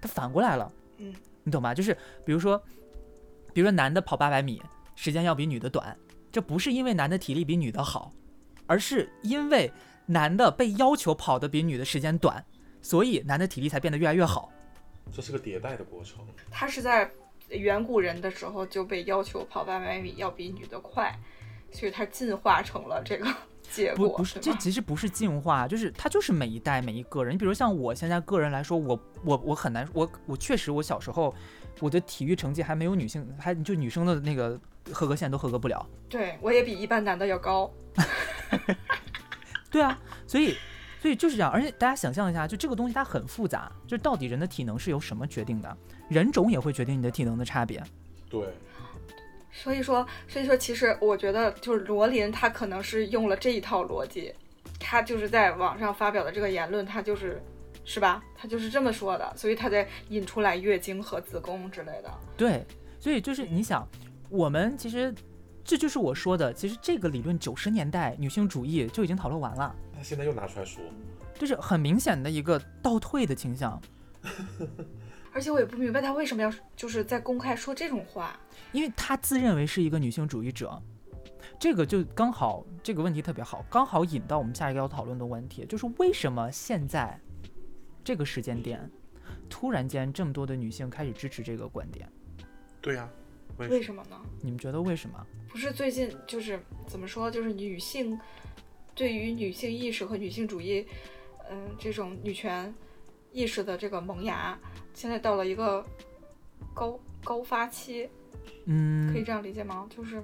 它反过来了。嗯，你懂吗？就是比如说，比如说男的跑八百米时间要比女的短，这不是因为男的体力比女的好，而是因为男的被要求跑得比女的时间短，所以男的体力才变得越来越好。这是个迭代的过程。他是在。远古人的时候就被要求跑八百米要比女的快，所以他进化成了这个结果。不不是，这其实不是进化，就是它就是每一代每一个人。你比如像我现在个人来说，我我我很难，我我确实我小时候我的体育成绩还没有女性，还就女生的那个合格线都合格不了。对我也比一般男的要高。[LAUGHS] 对啊，所以。所以就是这样，而且大家想象一下，就这个东西它很复杂，就到底人的体能是由什么决定的？人种也会决定你的体能的差别。对。所以说，所以说，其实我觉得就是罗琳他可能是用了这一套逻辑，他就是在网上发表的这个言论，他就是是吧？他就是这么说的，所以他在引出来月经和子宫之类的。对，所以就是你想，我们其实这就是我说的，其实这个理论九十年代女性主义就已经讨论完了。现在又拿出来说，就是很明显的一个倒退的倾向。而且我也不明白他为什么要就是在公开说这种话，因为他自认为是一个女性主义者。这个就刚好这个问题特别好，刚好引到我们下一个要讨论的问题，就是为什么现在这个时间点突然间这么多的女性开始支持这个观点？对呀，为什么呢？你们觉得为什么？不是最近就是怎么说，就是女性。对于女性意识和女性主义，嗯，这种女权意识的这个萌芽，现在到了一个高高发期，嗯，可以这样理解吗？就是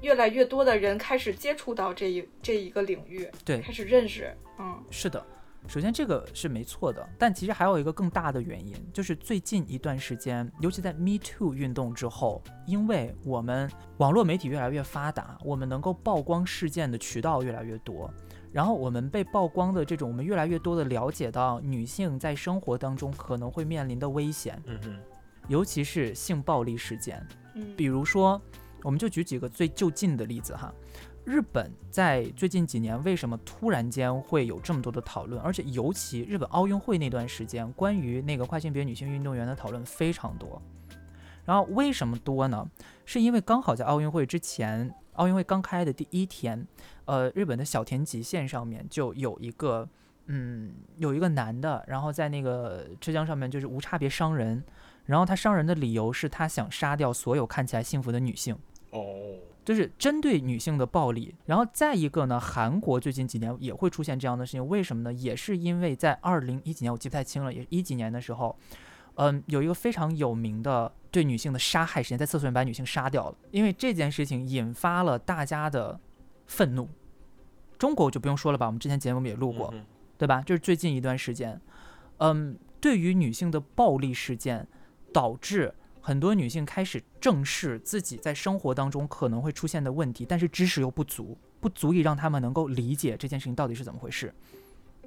越来越多的人开始接触到这一这一个领域，对，开始认识，嗯，是的。首先，这个是没错的，但其实还有一个更大的原因，就是最近一段时间，尤其在 Me Too 运动之后，因为我们网络媒体越来越发达，我们能够曝光事件的渠道越来越多，然后我们被曝光的这种，我们越来越多的了解到女性在生活当中可能会面临的危险，嗯哼，尤其是性暴力事件，比如说，我们就举几个最就近的例子哈。日本在最近几年为什么突然间会有这么多的讨论？而且尤其日本奥运会那段时间，关于那个跨性别女性运动员的讨论非常多。然后为什么多呢？是因为刚好在奥运会之前，奥运会刚开的第一天，呃，日本的小田急线上面就有一个嗯，有一个男的，然后在那个车厢上面就是无差别伤人，然后他伤人的理由是他想杀掉所有看起来幸福的女性，哦，就是针对女性的暴力。然后再一个呢，韩国最近几年也会出现这样的事情，为什么呢？也是因为在二零一几年，我记不太清了，也一几年的时候，嗯，有一个非常有名的对女性的杀害事件，在厕所里把女性杀掉了，因为这件事情引发了大家的愤怒。中国就不用说了吧，我们之前节目也录过，对吧？就是最近一段时间，嗯，对于女性的暴力事件，导致很多女性开始正视自己在生活当中可能会出现的问题，但是知识又不足，不足以让他们能够理解这件事情到底是怎么回事。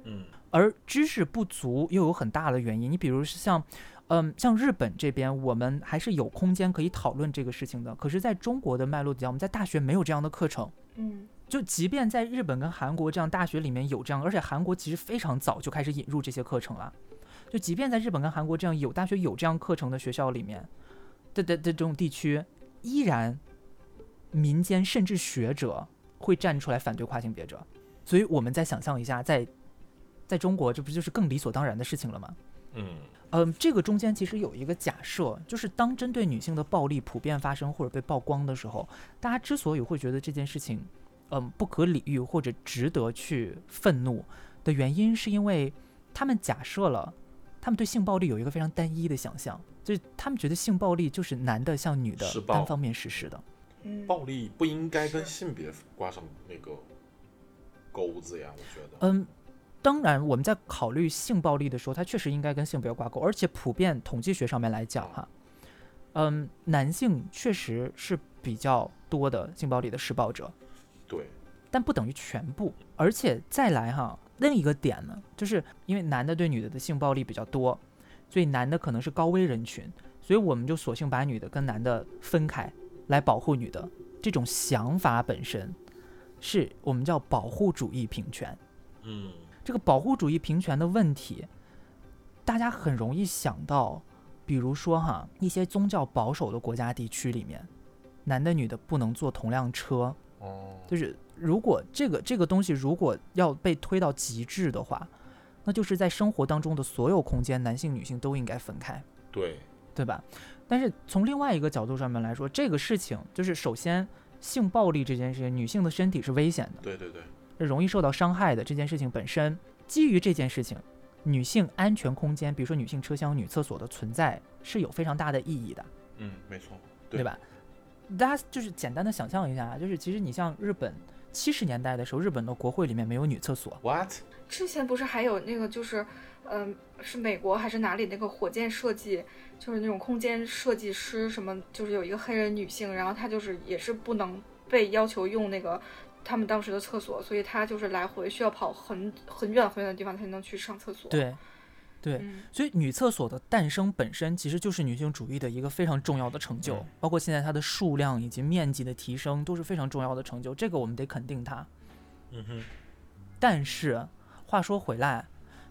嗯而知识不足又有很大的原因，你比如是像，嗯，像日本这边，我们还是有空间可以讨论这个事情的。可是，在中国的脉络底下，我们在大学没有这样的课程。嗯就即便在日本跟韩国这样大学里面有这样，而且韩国其实非常早就开始引入这些课程了。就即便在日本跟韩国这样有大学有这样课程的学校里面的的的这种地区，依然民间甚至学者会站出来反对跨性别者。所以我们再想象一下，在在中国，这不就是更理所当然的事情了吗？嗯嗯，这个中间其实有一个假设，就是当针对女性的暴力普遍发生或者被曝光的时候，大家之所以会觉得这件事情，嗯，不可理喻或者值得去愤怒的原因，是因为他们假设了，他们对性暴力有一个非常单一的想象，就是他们觉得性暴力就是男的向女的单方面实施的。嗯，暴力不应该跟性别挂上那个钩子呀，我觉得。嗯，当然，我们在考虑性暴力的时候，它确实应该跟性别挂钩，而且普遍统计学上面来讲，哈，嗯，男性确实是比较多的性暴力的施暴者，对，但不等于全部。而且再来哈，另一个点呢，就是因为男的对女的的性暴力比较多，所以男的可能是高危人群，所以我们就索性把女的跟男的分开，来保护女的。这种想法本身，是我们叫保护主义平权。嗯这个保护主义平权的问题，大家很容易想到，比如说哈，一些宗教保守的国家地区里面，男的女的不能坐同辆车，哦，就是如果这个这个东西如果要被推到极致的话，那就是在生活当中的所有空间，男性女性都应该分开，对，对吧？但是从另外一个角度上面来说，这个事情就是首先性暴力这件事情，女性的身体是危险的。对对对，容易受到伤害的这件事情本身，基于这件事情，女性安全空间，比如说女性车厢、女厕所的存在是有非常大的意义的，嗯，没错，对吧？大家就是简单的想象一下，就是其实你像日本七十年代的时候，日本的国会里面没有女厕所，？What？之前不是还有那个就是，嗯、是美国还是哪里那个火箭设计，就是那种空间设计师什么，就是有一个黑人女性，然后她就是也是不能被要求用那个他们当时的厕所，所以她就是来回需要跑很很远很远的地方才能去上厕所。，对，对，嗯所以女厕所的诞生本身其实就是女性主义的一个非常重要的成就，嗯包括现在它的数量以及面积的提升都是非常重要的成就，这个我们得肯定它。嗯哼，但是话说回来，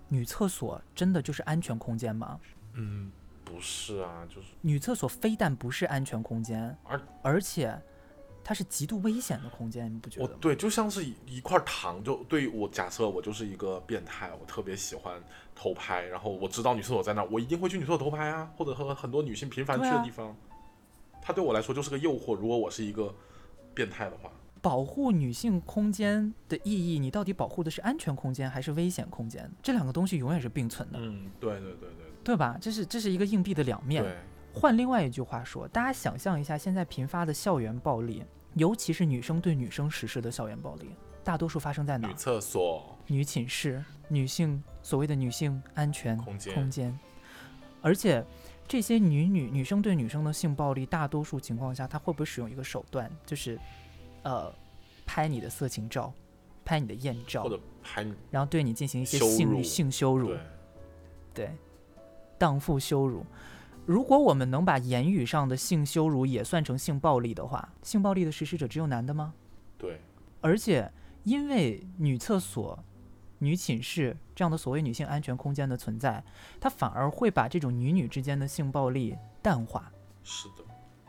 女厕所真的就是安全空间吗？嗯，不是啊，就是女厕所非但不是安全空间，而而且它是极度危险的空间，你不觉得对，就像是一一块糖，就对于我假设我就是一个变态，我特别喜欢偷拍，然后我知道女厕所在那儿，我一定会去女厕所偷拍啊，或者和很多女性频繁去的地方，它对我来说就是个诱惑。如果我是一个变态的话，保护女性空间的意义，你到底保护的是安全空间还是危险空间？这两个东西永远是并存的，嗯，对对对对对吧？这是这是一个硬币的两面。对，换另外一句话说，大家想象一下，现在频发的校园暴力，尤其是女生对女生实施的校园暴力，大多数发生在哪儿？女厕所女寝室、女性所谓的女性安全空间空间，而且这些女女女生对女生的性暴力，大多数情况下，她会不会使用一个手段，就是呃拍你的色情照，拍你的艳照或，者拍你然后对你进行一些羞性辱性羞辱对，，对，荡妇羞辱。如果我们能把言语上的性羞辱也算成性暴力的话，性暴力的实施者只有男的吗？对，而且因为女厕所、女寝室这样的所谓女性安全空间的存在，它反而会把这种女女之间的性暴力淡化。是的，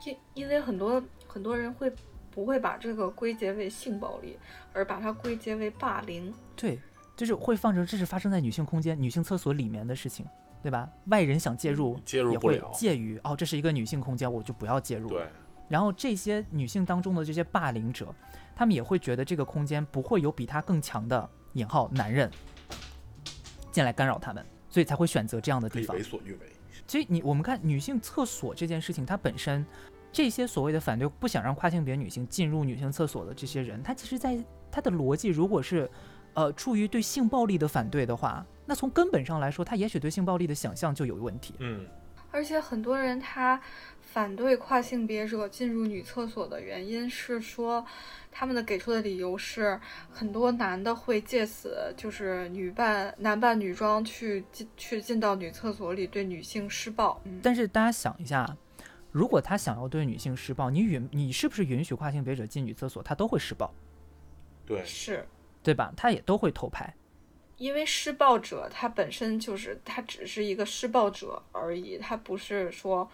因因为很多很多人会不会把这个归结为性暴力，而把它归结为霸凌。对，就是会放成这是发生在女性空间、女性厕所里面的事情，对吧？外人想介入介入也会。介于哦，这是一个女性空间，我就不要介入。对，然后这些女性当中的这些霸凌者，他们也会觉得这个空间不会有比他更强的引号男人进来干扰他们，所以才会选择这样的地方。为所欲为。所以你我们看女性厕所这件事情，它本身这些所谓的反对不想让跨性别女性进入女性厕所的这些人，他其实在他的逻辑如果是呃出于对性暴力的反对的话，那从根本上来说，他也许对性暴力的想象就有问题。嗯，而且很多人他反对跨性别者进入女厕所的原因是说，他们的给出的理由是很多男的会借此就是女扮男扮女装去进去进到女厕所里对女性施暴。嗯，但是大家想一下，如果他想要对女性施暴，你允你是不是允许跨性别者进女厕所，他都会施暴，对，是。对吧？他也都会偷拍。因为施暴者他本身就是他只是一个施暴者而已，他不是说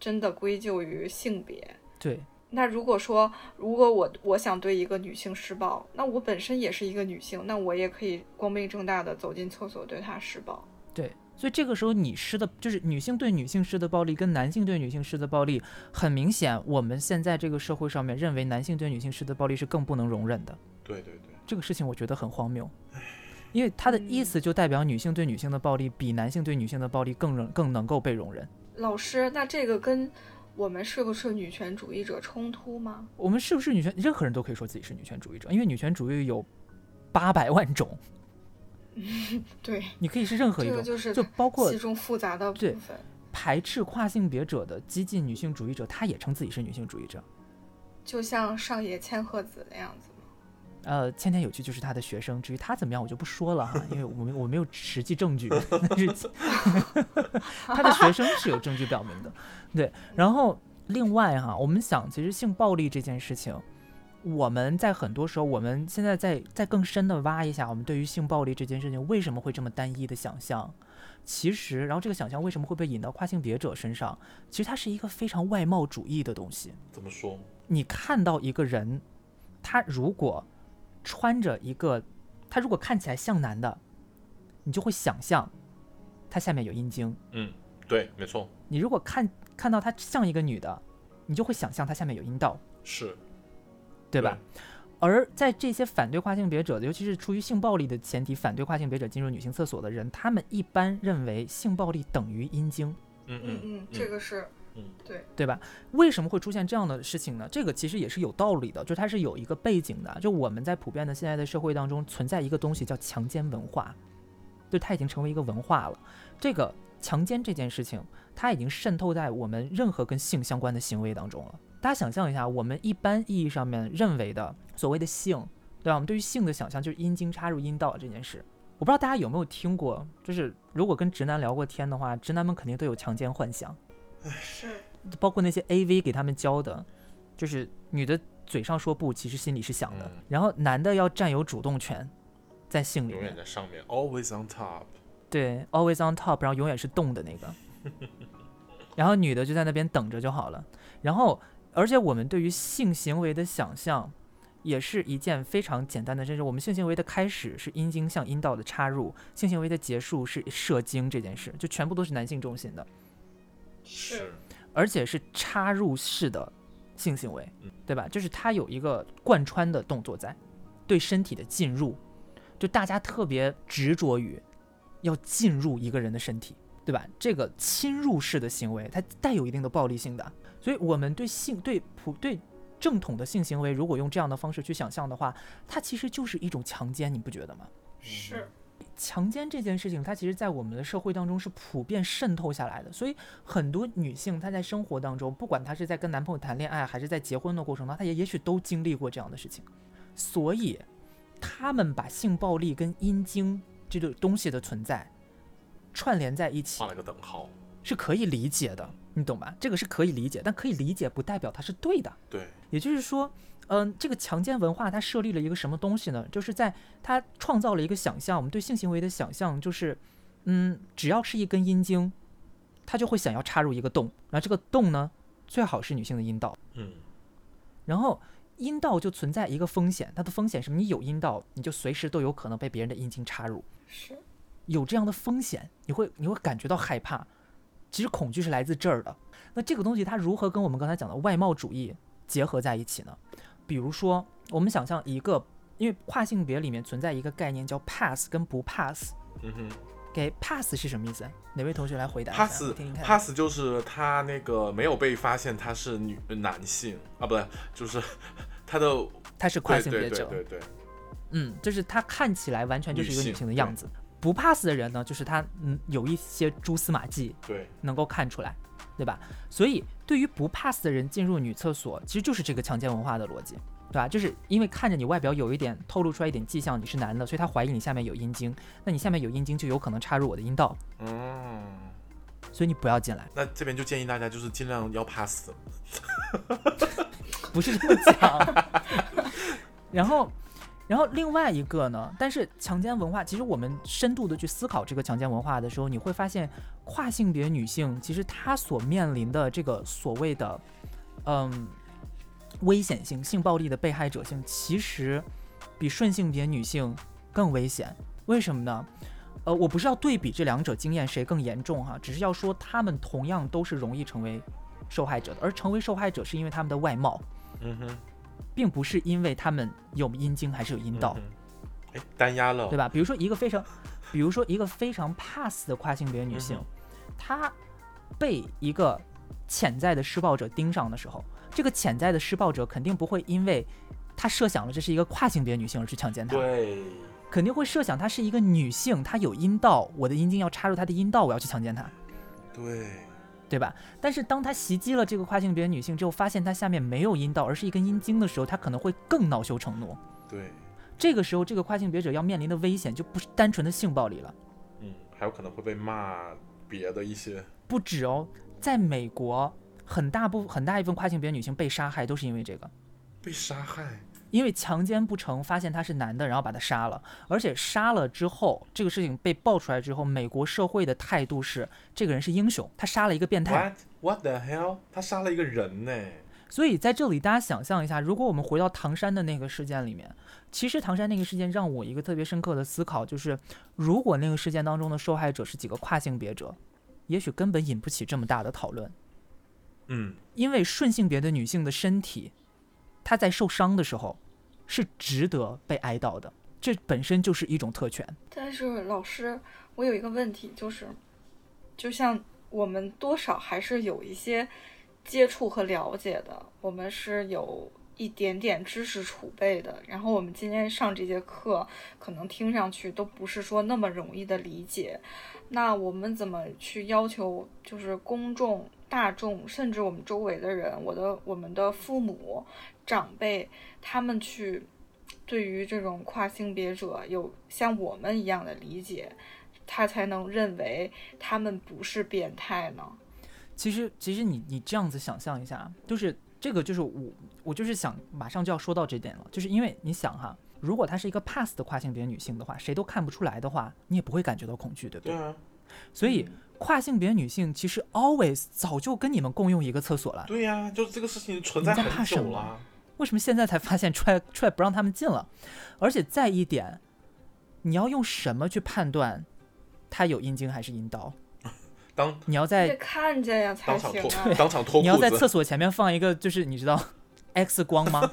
真的归咎于性别。对，那如果说如果我我想对一个女性施暴，那我本身也是一个女性，那我也可以光明正大的走进厕所对她施暴。对，所以这个时候你施的就是女性对女性施的暴力，跟男性对女性施的暴力，很明显，我们现在这个社会上面认为男性对女性施的暴力是更不能容忍的。对对对，这个事情我觉得很荒谬，因为它的意思就代表女性对女性的暴力比男性对女性的暴力更容更能够被容忍。老师，那这个跟我们是不是女权主义者冲突吗？我们是不是女权？任何人都可以说自己是女权主义者，因为女权主义有八百万种，[LAUGHS] 对，你可以是任何一种，这个就是就包括其中复杂的部分。排斥跨性别者的激进女性主义者，他也称自己是女性主义者。就像上野千鹤子那样子吗？呃，千田有趣就是他的学生，至于他怎么样，我就不说了哈，因为我没我没有实际证据，[LAUGHS] 但是 [LAUGHS] 他的学生是有证据表明的，对。然后另外哈，我们想，其实性暴力这件事情，我们在很多时候，我们现在在再更深的挖一下，我们对于性暴力这件事情为什么会这么单一的想象？其实，然后这个想象为什么会被引到跨性别者身上？其实它是一个非常外貌主义的东西。怎么说？你看到一个人，他如果穿着一个，他如果看起来像男的，你就会想象他下面有阴茎；嗯，对，没错，你如果看看到他像一个女的，你就会想象他下面有阴道，是，对吧？而在这些反对跨性别者，尤其是出于性暴力的前提反对跨性别者进入女性厕所的人，他们一般认为性暴力等于阴茎。嗯嗯嗯，这个是，嗯，对，对吧？为什么会出现这样的事情呢？这个其实也是有道理的，就它是有一个背景的。就我们在普遍的现在的社会当中存在一个东西叫强奸文化，就它已经成为一个文化了。这个强奸这件事情，它已经渗透在我们任何跟性相关的行为当中了。大家想象一下，我们一般意义上面认为的所谓的性，对吧？我们对于性的想象就是阴茎插入阴道这件事。我不知道大家有没有听过，就是如果跟直男聊过天的话，直男们肯定都有强奸幻想。是，包括那些 A V 给他们教的，就是女的嘴上说不，其实心里是想的，嗯然后男的要占有主动权，在性里永远，在上面，always on top。对，always on top，然后永远是动的那个，[LAUGHS] 然后女的就在那边等着就好了。然后，而且我们对于性行为的想象，也是一件非常简单的事。就是我们性行为的开始是阴茎向阴道的插入，性行为的结束是射精这件事，就全部都是男性中心的。是，而且是插入式的性行为嗯，对吧？就是它有一个贯穿的动作在，对身体的进入，就大家特别执着于要进入一个人的身体，对吧？这个侵入式的行为，它带有一定的暴力性的，所以我们对性对普对正统的性行为，如果用这样的方式去想象的话，它其实就是一种强奸，你不觉得吗？是，强奸这件事情，它其实在我们的社会当中是普遍渗透下来的，所以很多女性她在生活当中，不管她是在跟男朋友谈恋爱，还是在结婚的过程当中，她也也许都经历过这样的事情，所以她们把性暴力跟阴茎这个东西的存在串联在一起画，了个等号。是可以理解的，你懂吧？这个是可以理解，但可以理解不代表它是对的。对，也就是说，嗯，这个强奸文化它设立了一个什么东西呢？就是在它创造了一个想象，我们对性行为的想象就是，嗯，只要是一根阴茎，它就会想要插入一个洞，然后这个洞呢，最好是女性的阴道，嗯，然后阴道就存在一个风险，它的风险是你有阴道，你就随时都有可能被别人的阴茎插入，是有这样的风险，你会你会感觉到害怕。其实恐惧是来自这儿的。那这个东西它如何跟我们刚才讲的外貌主义结合在一起呢？比如说，我们想象一个，因为跨性别里面存在一个概念叫 pass 跟不 pass。嗯哼给 pass 是什么意思？哪位同学来回答？，pass pass 就是他那个没有被发现他是女男性啊，不对，就是 [LAUGHS] 他的他是跨性别者，对对对，嗯，就是他看起来完全就是一个女性的样子。不 pass 的人呢，就是他嗯有一些蛛丝马迹对，能够看出来，对吧？所以对于不 pass 的人进入女厕所，其实就是这个强奸文化的逻辑，对吧？就是因为看着你外表有一点透露出来一点迹象，你是男的，所以他怀疑你下面有阴茎，那你下面有阴茎就有可能插入我的阴道，嗯，所以你不要进来，那这边就建议大家就是尽量要 pass，不是这么讲。[LAUGHS] 然后，然后另外一个呢，但是强奸文化，其实我们深度的去思考这个强奸文化的时候，你会发现跨性别女性其实她所面临的这个所谓的，嗯，危险性、性暴力的被害者性，其实比顺性别女性更危险。为什么呢？呃，我不是要对比这两者经验谁更严重哈，只是要说他们同样都是容易成为受害者的，而成为受害者是因为他们的外貌。嗯哼，并不是因为他们有阴茎还是有阴道，哎，单压了，对吧？比如说一个非常，比如说一个非常 pass 的跨性别女性，嗯她被一个潜在的施暴者盯上的时候，这个潜在的施暴者肯定不会因为他设想了这是一个跨性别女性而去强奸她，对，肯定会设想她是一个女性，她有阴道，我的阴茎要插入她的阴道，我要去强奸她。对，对吧？但是当他袭击了这个跨性别女性之后，发现她下面没有阴道，而是一根阴茎的时候，他可能会更恼羞成怒。对，这个时候，这个跨性别者要面临的危险就不是单纯的性暴力了，嗯，还有可能会被骂别的一些，不止哦，在美国，很大部很大一部分跨性别女性被杀害都是因为这个，被杀害，因为强奸不成，发现他是男的，然后把他杀了，而且杀了之后，这个事情被爆出来之后，美国社会的态度是这个人是英雄，他杀了一个变态。What What the hell？他杀了一个人呢？所以在这里，大家想象一下，如果我们回到唐山的那个事件里面，其实唐山那个事件让我一个特别深刻的思考，就是如果那个事件当中的受害者是几个跨性别者，也许根本引不起这么大的讨论，嗯，因为顺性别的女性的身体，他在受伤的时候是值得被哀悼的，这本身就是一种特权。但是老师，我有一个问题，就是，就像我们多少还是有一些接触和了解的，我们是有一点点知识储备的。然后我们今天上这节课，可能听上去都不是说那么容易的理解。那我们怎么去要求，就是公众、大众，甚至我们周围的人，我的、我们的父母、长辈，他们去对于这种跨性别者有像我们一样的理解，他才能认为他们不是变态呢？其实，其实你你这样子想象一下，就是这个就是我我就是想马上就要说到这点了，就是因为你想哈，如果她是一个 pass 的跨性别女性的话，谁都看不出来的话，你也不会感觉到恐惧，对不对？对啊，所以跨性别女性其实 always 早就跟你们共用一个厕所了，对呀、就是这个事情存在你在怕很什么久了。为什么现在才发现出来出来不让他们进了？而且再一点，你要用什么去判断他有阴茎还是阴道？[LAUGHS] 当你要在看见呀才当场行！当场脱 [LAUGHS] 你要在，厕所前面放一个，就是你知道 [LAUGHS] X 光吗？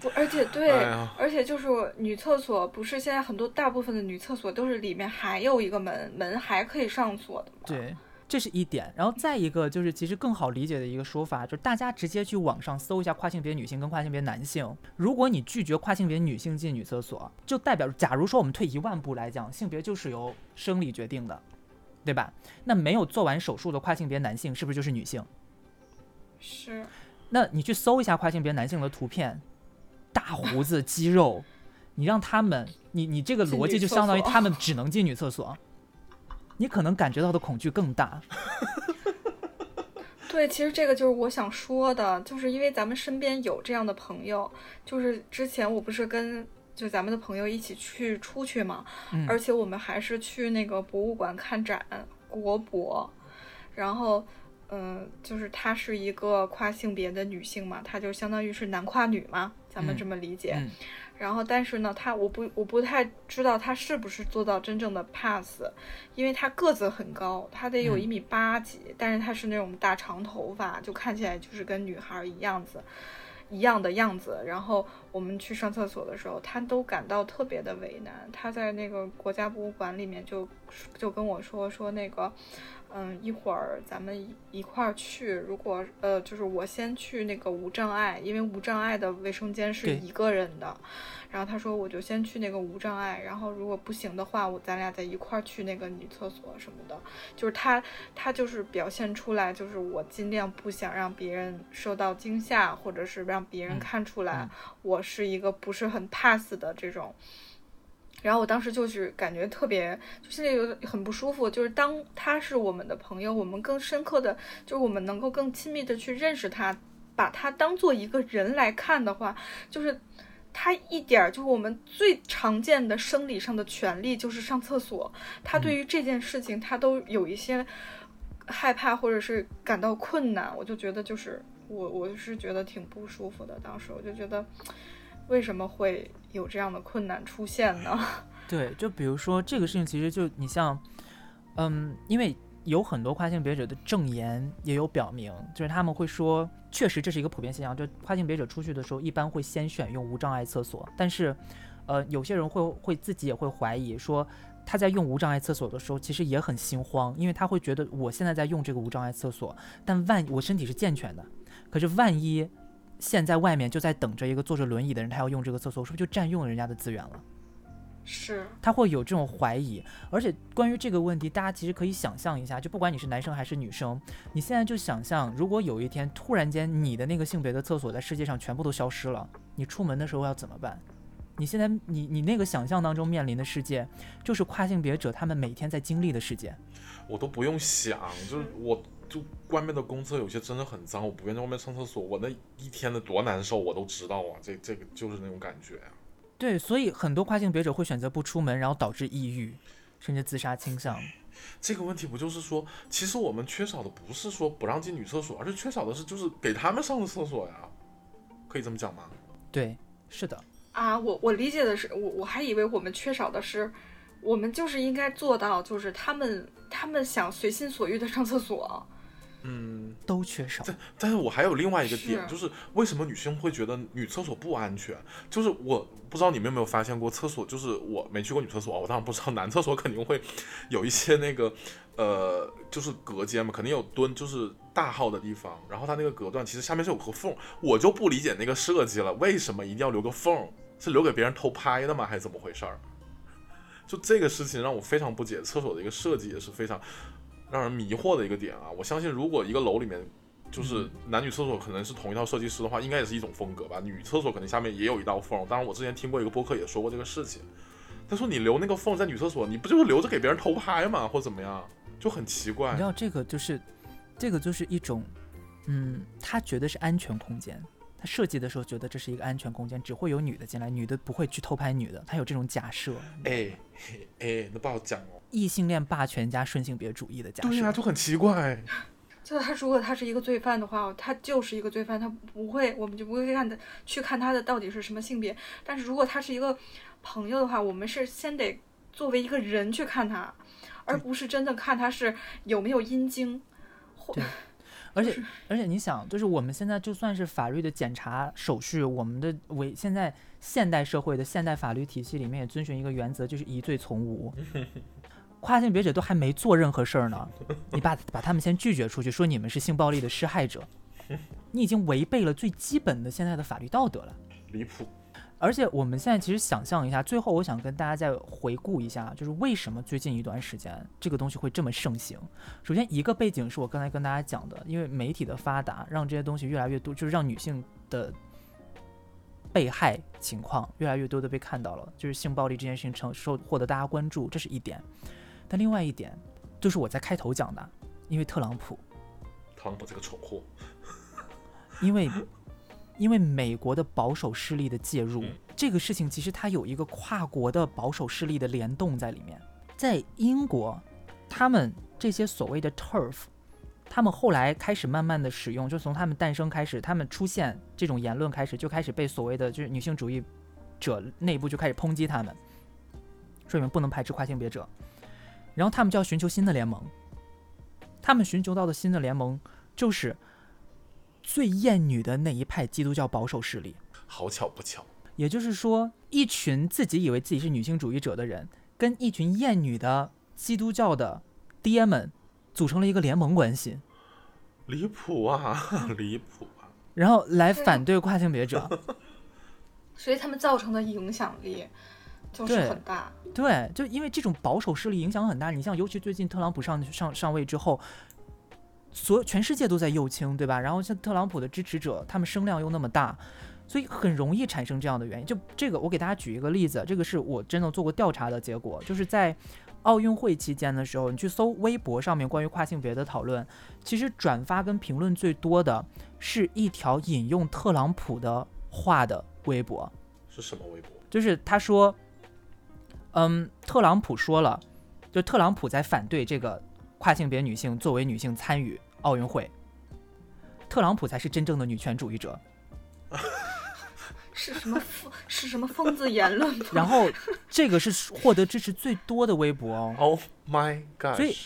不，而且对，哎，而且就是女厕所，不是现在很多大部分的女厕所都是里面还有一个门，门还可以上锁的吗？对，这是一点。然后再一个就是，其实更好理解的一个说法，就是大家直接去网上搜一下跨性别女性跟跨性别男性。如果你拒绝跨性别女性进女厕所，就代表，假如说我们退一万步来讲，性别就是由生理决定的，对吧？那没有做完手术的跨性别男性是不是就是女性？是，那你去搜一下跨性别男性的图片，大胡子、[LAUGHS] 肌肉，你让他们，你你这个逻辑就相当于他们只能进女厕所，你可能感觉到的恐惧更大。[LAUGHS] 对，其实这个就是我想说的，就是因为咱们身边有这样的朋友，就是之前我不是跟就咱们的朋友一起去出去嘛，嗯而且我们还是去那个博物馆看展，国博，然后嗯，就是她是一个跨性别的女性嘛，她就相当于是男跨女嘛，咱们嗯这么理解。嗯然后，但是呢，他我不我不太知道他是不是做到真正的 pass，因为他个子很高，他得有嗯一米八几，但是他是那种大长头发，就看起来就是跟女孩儿一样子。一样的样子，然后我们去上厕所的时候，他都感到特别的为难。他在那个国家博物馆里面就就跟我说说那个，嗯，一会儿咱们一一块儿去。如果呃，就是我先去那个无障碍，因为无障碍的卫生间是一个人的。然后他说我就先去那个无障碍，然后如果不行的话，我咱俩再一块儿去那个女厕所什么的。就是他他就是表现出来，就是我尽量不想让别人受到惊吓，或者是让别人嗯看出来嗯我是一个不是很 pass 的这种。然后我当时就是感觉特别，就心里有很不舒服。就是当他是我们的朋友，我们更深刻的，就是我们能够更亲密的去认识他，把他当做一个人来看的话，就是他一点儿就是我们最常见的生理上的权利就是上厕所，他对于这件事情他都有一些害怕或者是感到困难，我就觉得就是我我是觉得挺不舒服的。当时我就觉得为什么会有这样的困难出现呢？[LAUGHS] 对，就比如说这个事情，其实就你像，嗯，因为有很多跨性别者的证言也有表明，就是他们会说，确实这是一个普遍现象，就跨性别者出去的时候一般会先选用无障碍厕所，但是，呃，有些人会会自己也会怀疑说。他在用无障碍厕所的时候，其实也很心慌，因为他会觉得我现在在用这个无障碍厕所，但万我身体是健全的，可是万一现在外面就在等着一个坐着轮椅的人，他要用这个厕所，是不是就占用了人家的资源了？是，他会有这种怀疑，而且关于这个问题，大家其实可以想象一下，就不管你是男生还是女生，你现在就想象，如果有一天突然间你的那个性别的厕所在世界上全部都消失了，你出门的时候要怎么办？你现在你你那个想象当中面临的世界，就是跨性别者他们每天在经历的世界。我都不用想，就是我就外面的公厕有些真的很脏，我不愿意在外面上厕所，我那一天的多难受我都知道啊，这这个就是那种感觉啊。对，所以很多跨性别者会选择不出门，然后导致抑郁，甚至自杀倾向。这个问题不就是说，其实我们缺少的不是说不让进女厕所，而是缺少的是就是给他们上的厕所呀，可以这么讲吗？对，是的，啊，我我理解的是，我我还以为我们缺少的是，我们就是应该做到，就是他们他们想随心所欲的上厕所，嗯，都缺少。但但是我还有另外一个点，是就是为什么女生会觉得女厕所不安全？就是我不知道你们有没有发现过，厕所就是我没去过女厕所啊，我当然不知道男厕所肯定会有一些那个 [LAUGHS] 呃，就是隔间嘛，肯定有蹲就是大号的地方，然后它那个隔断其实下面是有个缝，我就不理解那个设计了，为什么一定要留个缝？是留给别人偷拍的吗？还是怎么回事儿？就这个事情让我非常不解，厕所的一个设计也是非常让人迷惑的一个点啊！我相信，如果一个楼里面就是男女厕所可能是同一套设计师的话，应该也是一种风格吧。女厕所可能下面也有一道缝，当然我之前听过一个播客也说过这个事情。他说你留那个缝在女厕所，你不就是留着给别人偷拍吗？或怎么样，就很奇怪你知。道这个就是，这个就是一种，嗯，他觉得是安全空间，他设计的时候觉得这是一个安全空间，只会有女的进来，女的不会去偷拍女的，他有这种假设，哎嘿哎，那不好讲哦。异性恋霸权加顺性别主义的假对呀、设。就很奇怪。[LAUGHS] 就他如果他是一个罪犯的话，他就是一个罪犯，他不会，我们就不会看他去看他的到底是什么性别。但是如果他是一个朋友的话，我们是先得作为一个人去看他，而不是真的看他是有没有阴茎。或对而且而且你想，就是我们现在就算是法律的检查手续，我们的为现在现代社会的现代法律体系里面也遵循一个原则，就是疑罪从无。[LAUGHS] 跨性别者都还没做任何事儿呢，[LAUGHS] 你把把他们先拒绝出去，说你们是性暴力的施害者，[LAUGHS] 你已经违背了最基本的现在的法律道德了。离谱。而且我们现在其实想象一下，最后我想跟大家再回顾一下，就是为什么最近一段时间这个东西会这么盛行。首先，一个背景是我刚才跟大家讲的，因为媒体的发达，让这些东西越来越多，就是让女性的被害情况越来越多的被看到了，就是性暴力这件事情成受获得大家关注，这是一点。但另外一点，就是我在开头讲的，因为特朗普，特朗普这个蠢货，因为因为美国的保守势力的介入嗯，这个事情其实它有一个跨国的保守势力的联动在里面。在英国，他们这些所谓的 turf，他们后来开始慢慢的使用，就从他们诞生开始，他们出现这种言论开始，就开始被所谓的就是女性主义者内部就开始抨击他们，说你们不能排斥跨性别者，然后他们就要寻求新的联盟，他们寻求到的新的联盟就是最厌女的那一派基督教保守势力。好巧不巧，也就是说，一群自己以为自己是女性主义者的人，跟一群厌女的基督教的爹们组成了一个联盟关系，离谱啊，[LAUGHS] 离谱啊！然后来反对跨性别者。[LAUGHS] 所以他们造成的影响力就是对很大。对，就因为这种保守势力影响很大。你像，尤其最近特朗普上上上位之后，所有全世界都在右倾，对吧？然后像特朗普的支持者，他们声量又那么大，所以很容易产生这样的原因。就这个，我给大家举一个例子，这个是我真的做过调查的结果，就是在奥运会期间的时候，你去搜微博上面关于跨性别的讨论，其实转发跟评论最多的是一条引用特朗普的话的微博。是什么微博？就是他说，嗯，特朗普说了，就特朗普在反对这个跨性别女性作为女性参与奥运会，特朗普才是真正的女权主义者。[LAUGHS] 是什么疯？是什么疯子言论？然后这个是获得支持最多的微博哦，Oh my god！所以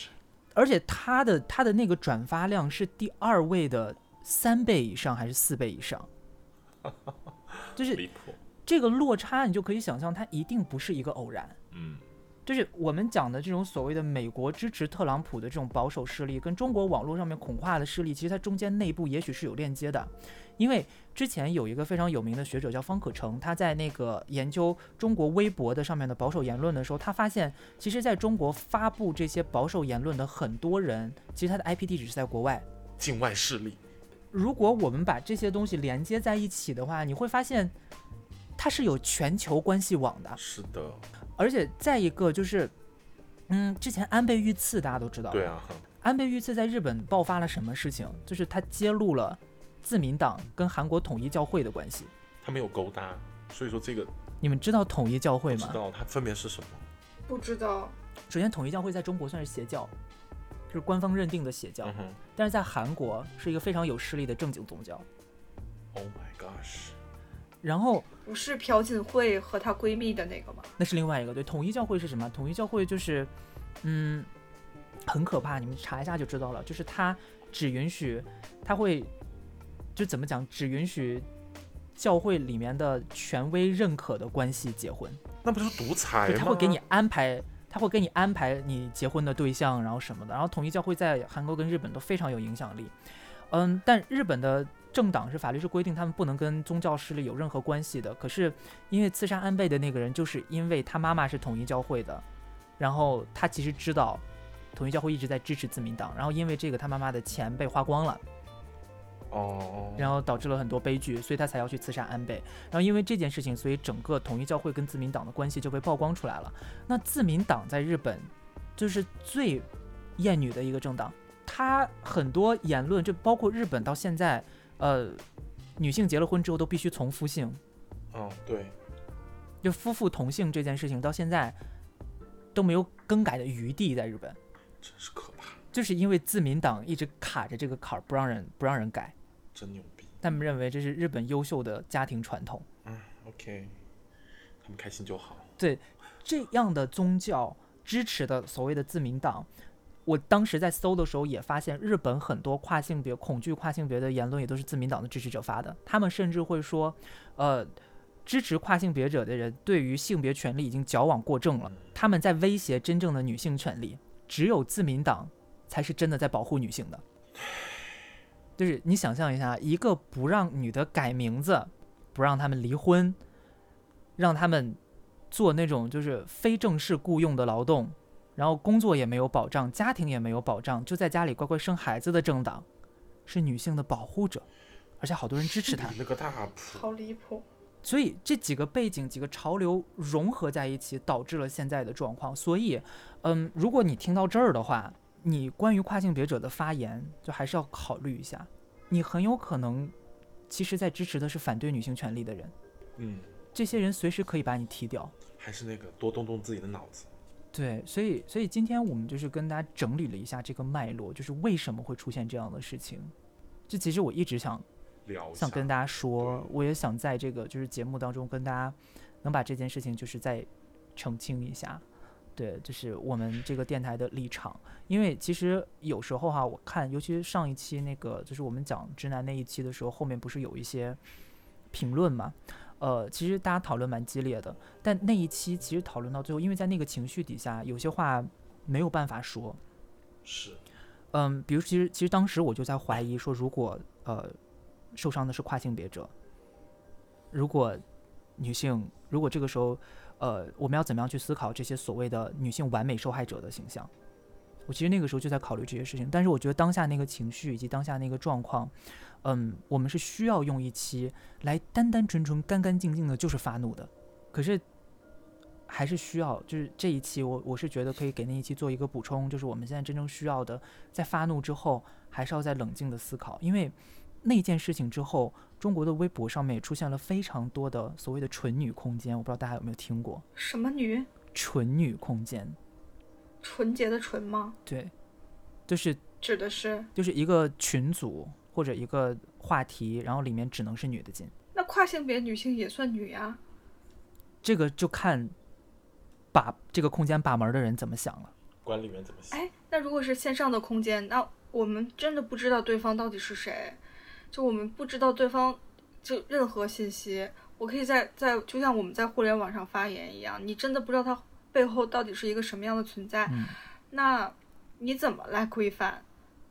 而且他的他的那个转发量是第二位的三倍以上还是四倍以上，就是离谱。这个落差，你就可以想象，它一定不是一个偶然。嗯，就是我们讲的这种所谓的美国支持特朗普的这种保守势力，跟中国网络上面恐化的势力，其实它中间内部也许是有链接的。因为之前有一个非常有名的学者叫方可成，他在那个研究中国微博的上面的保守言论的时候，他发现，其实在中国发布这些保守言论的很多人，其实他的 IP 地址是在国外。境外势力。如果我们把这些东西连接在一起的话，你会发现，它是有全球关系网的。是的，而且再一个就是，嗯，之前安倍遇刺大家都知道，对，啊，安倍遇刺在日本爆发了什么事情？就是他揭露了自民党跟韩国统一教会的关系。他没有勾搭，所以说这个你们知道统一教会吗知？道它分别是什么。不知道。首先，统一教会在中国算是邪教，就是官方认定的邪教嗯，哼但是在韩国是一个非常有势力的正经宗教。，Oh my gosh！然后不是朴槿惠和她闺蜜的那个吗？那是另外一个，对，统一教会是什么？统一教会就是，嗯，很可怕，你们查一下就知道了。就是它只允许，它会，就怎么讲，只允许教会里面的权威认可的关系结婚，那不就是独裁吗？他会给你安排，他会给你安排你结婚的对象，然后什么的。然后统一教会在韩国跟日本都非常有影响力，嗯，但日本的政党是法律是规定他们不能跟宗教势力有任何关系的。可是因为刺杀安倍的那个人，就是因为他妈妈是统一教会的，然后他其实知道统一教会一直在支持自民党，然后因为这个他妈妈的钱被花光了。哦，然后导致了很多悲剧，所以他才要去刺杀安倍。然后因为这件事情，所以整个统一教会跟自民党的关系就被曝光出来了。那自民党在日本就是最厌女的一个政党，他很多言论，就包括日本到现在，呃，女性结了婚之后都必须从夫姓，嗯，对，就夫妇同姓这件事情到现在都没有更改的余地，在日本，真是可怕，就是因为自民党一直卡着这个坎儿，不让人不让人改。真牛逼。他们认为这是日本优秀的家庭传统。嗯，OK，他们开心就好。对这样的宗教支持的所谓的自民党，我当时在搜的时候也发现，日本很多跨性别、恐惧跨性别的言论也都是自民党的支持者发的。他们甚至会说，呃，支持跨性别者的人对于性别权利已经矫枉过正了，他们在威胁真正的女性权利。只有自民党才是真的在保护女性的。就是你想象一下，一个不让女的改名字，不让他们离婚，让他们做那种就是非正式雇佣的劳动，然后工作也没有保障，家庭也没有保障，就在家里乖乖生孩子的政党，是女性的保护者，而且好多人支持他。[LAUGHS] 那个大谱，好离谱。所以这几个背景、几个潮流融合在一起，导致了现在的状况。所以，嗯，如果你听到这儿的话，你关于跨性别者的发言，就还是要考虑一下，你很有可能，其实在支持的是反对女性权利的人，嗯，这些人随时可以把你踢掉。还是那个多动动自己的脑子。对，所以所以今天我们就是跟大家整理了一下这个脉络，就是为什么会出现这样的事情。这其实我一直想想跟大家说，我也想在这个就是节目当中跟大家能把这件事情就是再澄清一下。对，就是我们这个电台的立场，因为其实有时候哈，我看，尤其是上一期那个，就是我们讲直男那一期的时候，后面不是有一些评论嘛？呃，其实大家讨论蛮激烈的，但那一期其实讨论到最后，因为在那个情绪底下，有些话没有办法说，是嗯，比如其实其实当时我就在怀疑说，如果呃受伤的是跨性别者，如果女性，如果这个时候呃我们要怎么样去思考这些所谓的女性完美受害者的形象？我其实那个时候就在考虑这些事情，但是我觉得当下那个情绪以及当下那个状况，嗯，我们是需要用一期来单单纯纯、干干净净的，就是发怒的。可是还是需要，就是这一期我我是觉得可以给那一期做一个补充，就是我们现在真正需要的，在发怒之后，还是要在冷静的思考，因为那件事情之后，中国的微博上面也出现了非常多的所谓的纯女空间，我不知道大家有没有听过什么女？纯女空间，纯洁的纯吗？对，就是指的是就是一个群组或者一个话题，然后里面只能是女的进，那跨性别女性也算女呀？这个就看把这个空间把门的人怎么想了。管理员怎么想？哎，那如果是线上的空间，那我们真的不知道对方到底是谁，就我们不知道对方就任何信息。我可以在在就像我们在互联网上发言一样，你真的不知道他背后到底是一个什么样的存在，嗯那你怎么来规范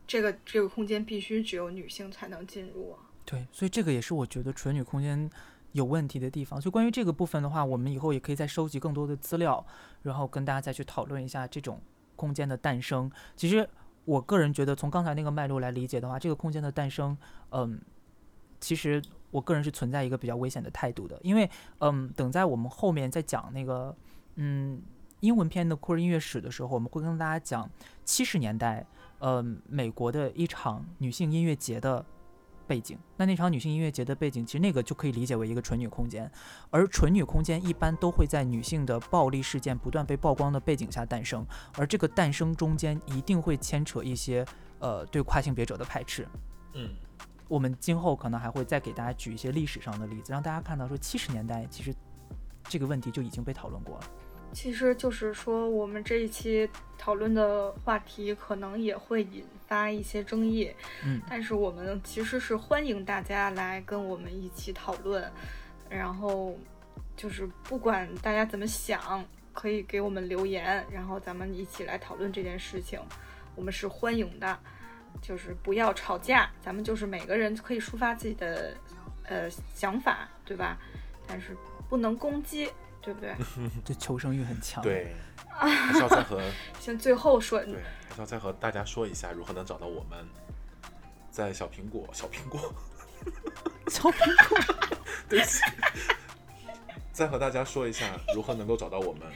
这个这个空间必须只有女性才能进入啊？对，所以这个也是我觉得纯女空间有问题的地方。所以关于这个部分的话，我们以后也可以再收集更多的资料，然后跟大家再去讨论一下这种空间的诞生。其实我个人觉得，从刚才那个脉络来理解的话，这个空间的诞生，嗯，其实我个人是存在一个比较危险的态度的，因为嗯，等在我们后面再讲那个嗯英文片的酷儿音乐史的时候，我们会跟大家讲七十年代。呃，美国的一场女性音乐节的背景。那那场女性音乐节的背景，其实那个就可以理解为一个纯女空间，而纯女空间一般都会在女性的暴力事件不断被曝光的背景下诞生，而这个诞生中间一定会牵扯一些呃对跨性别者的排斥。嗯，我们今后可能还会再给大家举一些历史上的例子，让大家看到说七十年代其实这个问题就已经被讨论过了。其实就是说，我们这一期讨论的话题可能也会引发一些争议，嗯，但是我们其实是欢迎大家来跟我们一起讨论，然后就是不管大家怎么想，可以给我们留言，然后咱们一起来讨论这件事情，我们是欢迎的，就是不要吵架，咱们就是每个人可以抒发自己的呃想法，对吧？但是不能攻击。对不对？[LAUGHS] 这求生欲很强。，对，还是要再和 [LAUGHS] 先最后说，对，还是要再和大家说一下如何能找到我们，在小苹果，小苹果，小苹果，[LAUGHS] 对不起，再和大家说一下如何能够找到我们，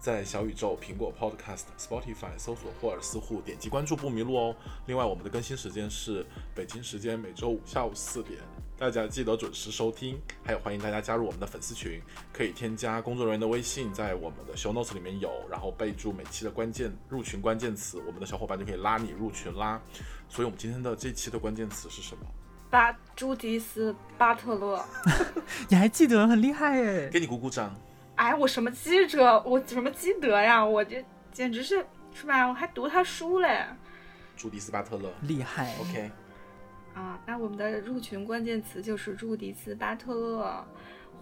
在小宇宙、苹果 Podcast、Spotify 搜索霍尔斯户，点击关注不迷路哦。另外，我们的更新时间是北京时间每周五下午四点。大家记得准时收听，还有欢迎大家加入我们的粉丝群，可以添加工作人员的微信，在我们的 show notes 里面有，然后备注每期的关键入群关键词，我们的小伙伴就可以拉你入群啦。所以，我们今天的这期的关键词是什么？巴朱迪斯·巴特勒。[LAUGHS] 你还记得，很厉害哎！给你鼓鼓掌。哎，我什么记者，我什么记得呀？我这简直是是吧？我还读他书嘞。朱迪斯·巴特勒，厉害。OK。啊，那我们的入群关键词就是朱迪斯·巴特勒，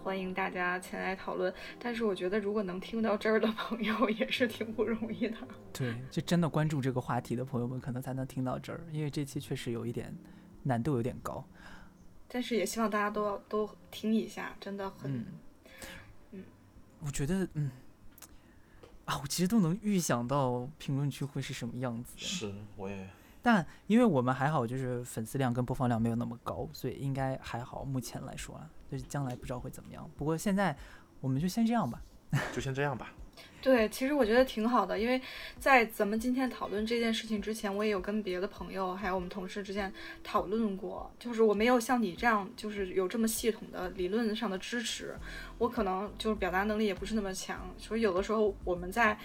欢迎大家前来讨论。但是我觉得，如果能听到这儿的朋友也是挺不容易的。[LAUGHS] 对，就真的关注这个话题的朋友们，可能才能听到这儿，因为这期确实有一点难度有点高。但是也希望大家都要都听一下，真的很，嗯，嗯，我觉得，嗯，啊，我其实都能预想到评论区会是什么样子。是，我也。但因为我们还好，就是粉丝量跟播放量没有那么高，所以应该还好。目前来说啊，就是将来不知道会怎么样。不过现在我们就先这样吧，[LAUGHS] 就先这样吧。对，其实我觉得挺好的，因为在咱们今天讨论这件事情之前，我也有跟别的朋友还有我们同事之间讨论过，就是我没有像你这样，就是有这么系统的理论上的支持，我可能就是表达能力也不是那么强，所以有的时候我们在，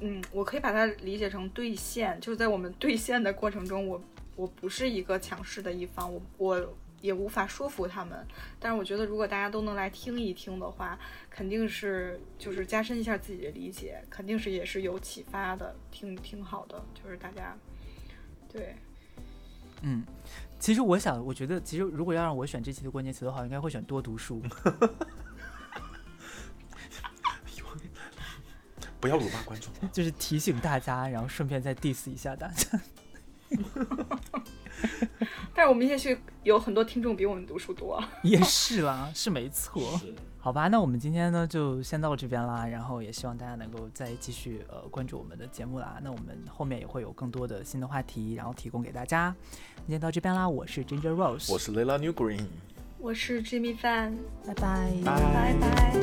嗯，我可以把它理解成兑现，就是在我们兑现的过程中，我我不是一个强势的一方，我我。也无法说服他们，但是我觉得如果大家都能来听一听的话，肯定是就是加深一下自己的理解，肯定是也是有启发的，挺挺好的。就是大家，对，嗯，其实我想，我觉得其实如果要让我选这期的关键词的话，应该会选多读书。[LAUGHS] 不要辱骂观众，[LAUGHS] 就是提醒大家，然后顺便再 diss 一下大家。但是我们也许有很多听众比我们读书多，[LAUGHS] 也是啦，是没错。好吧，那我们今天呢就先到这边啦，然后也希望大家能够再继续呃关注我们的节目啦。那我们后面也会有更多的新的话题，然后提供给大家。今天到这边啦，我是 Ginger Rose，我是 Lela New Green，我是 Jimmy Fan，拜拜，拜拜。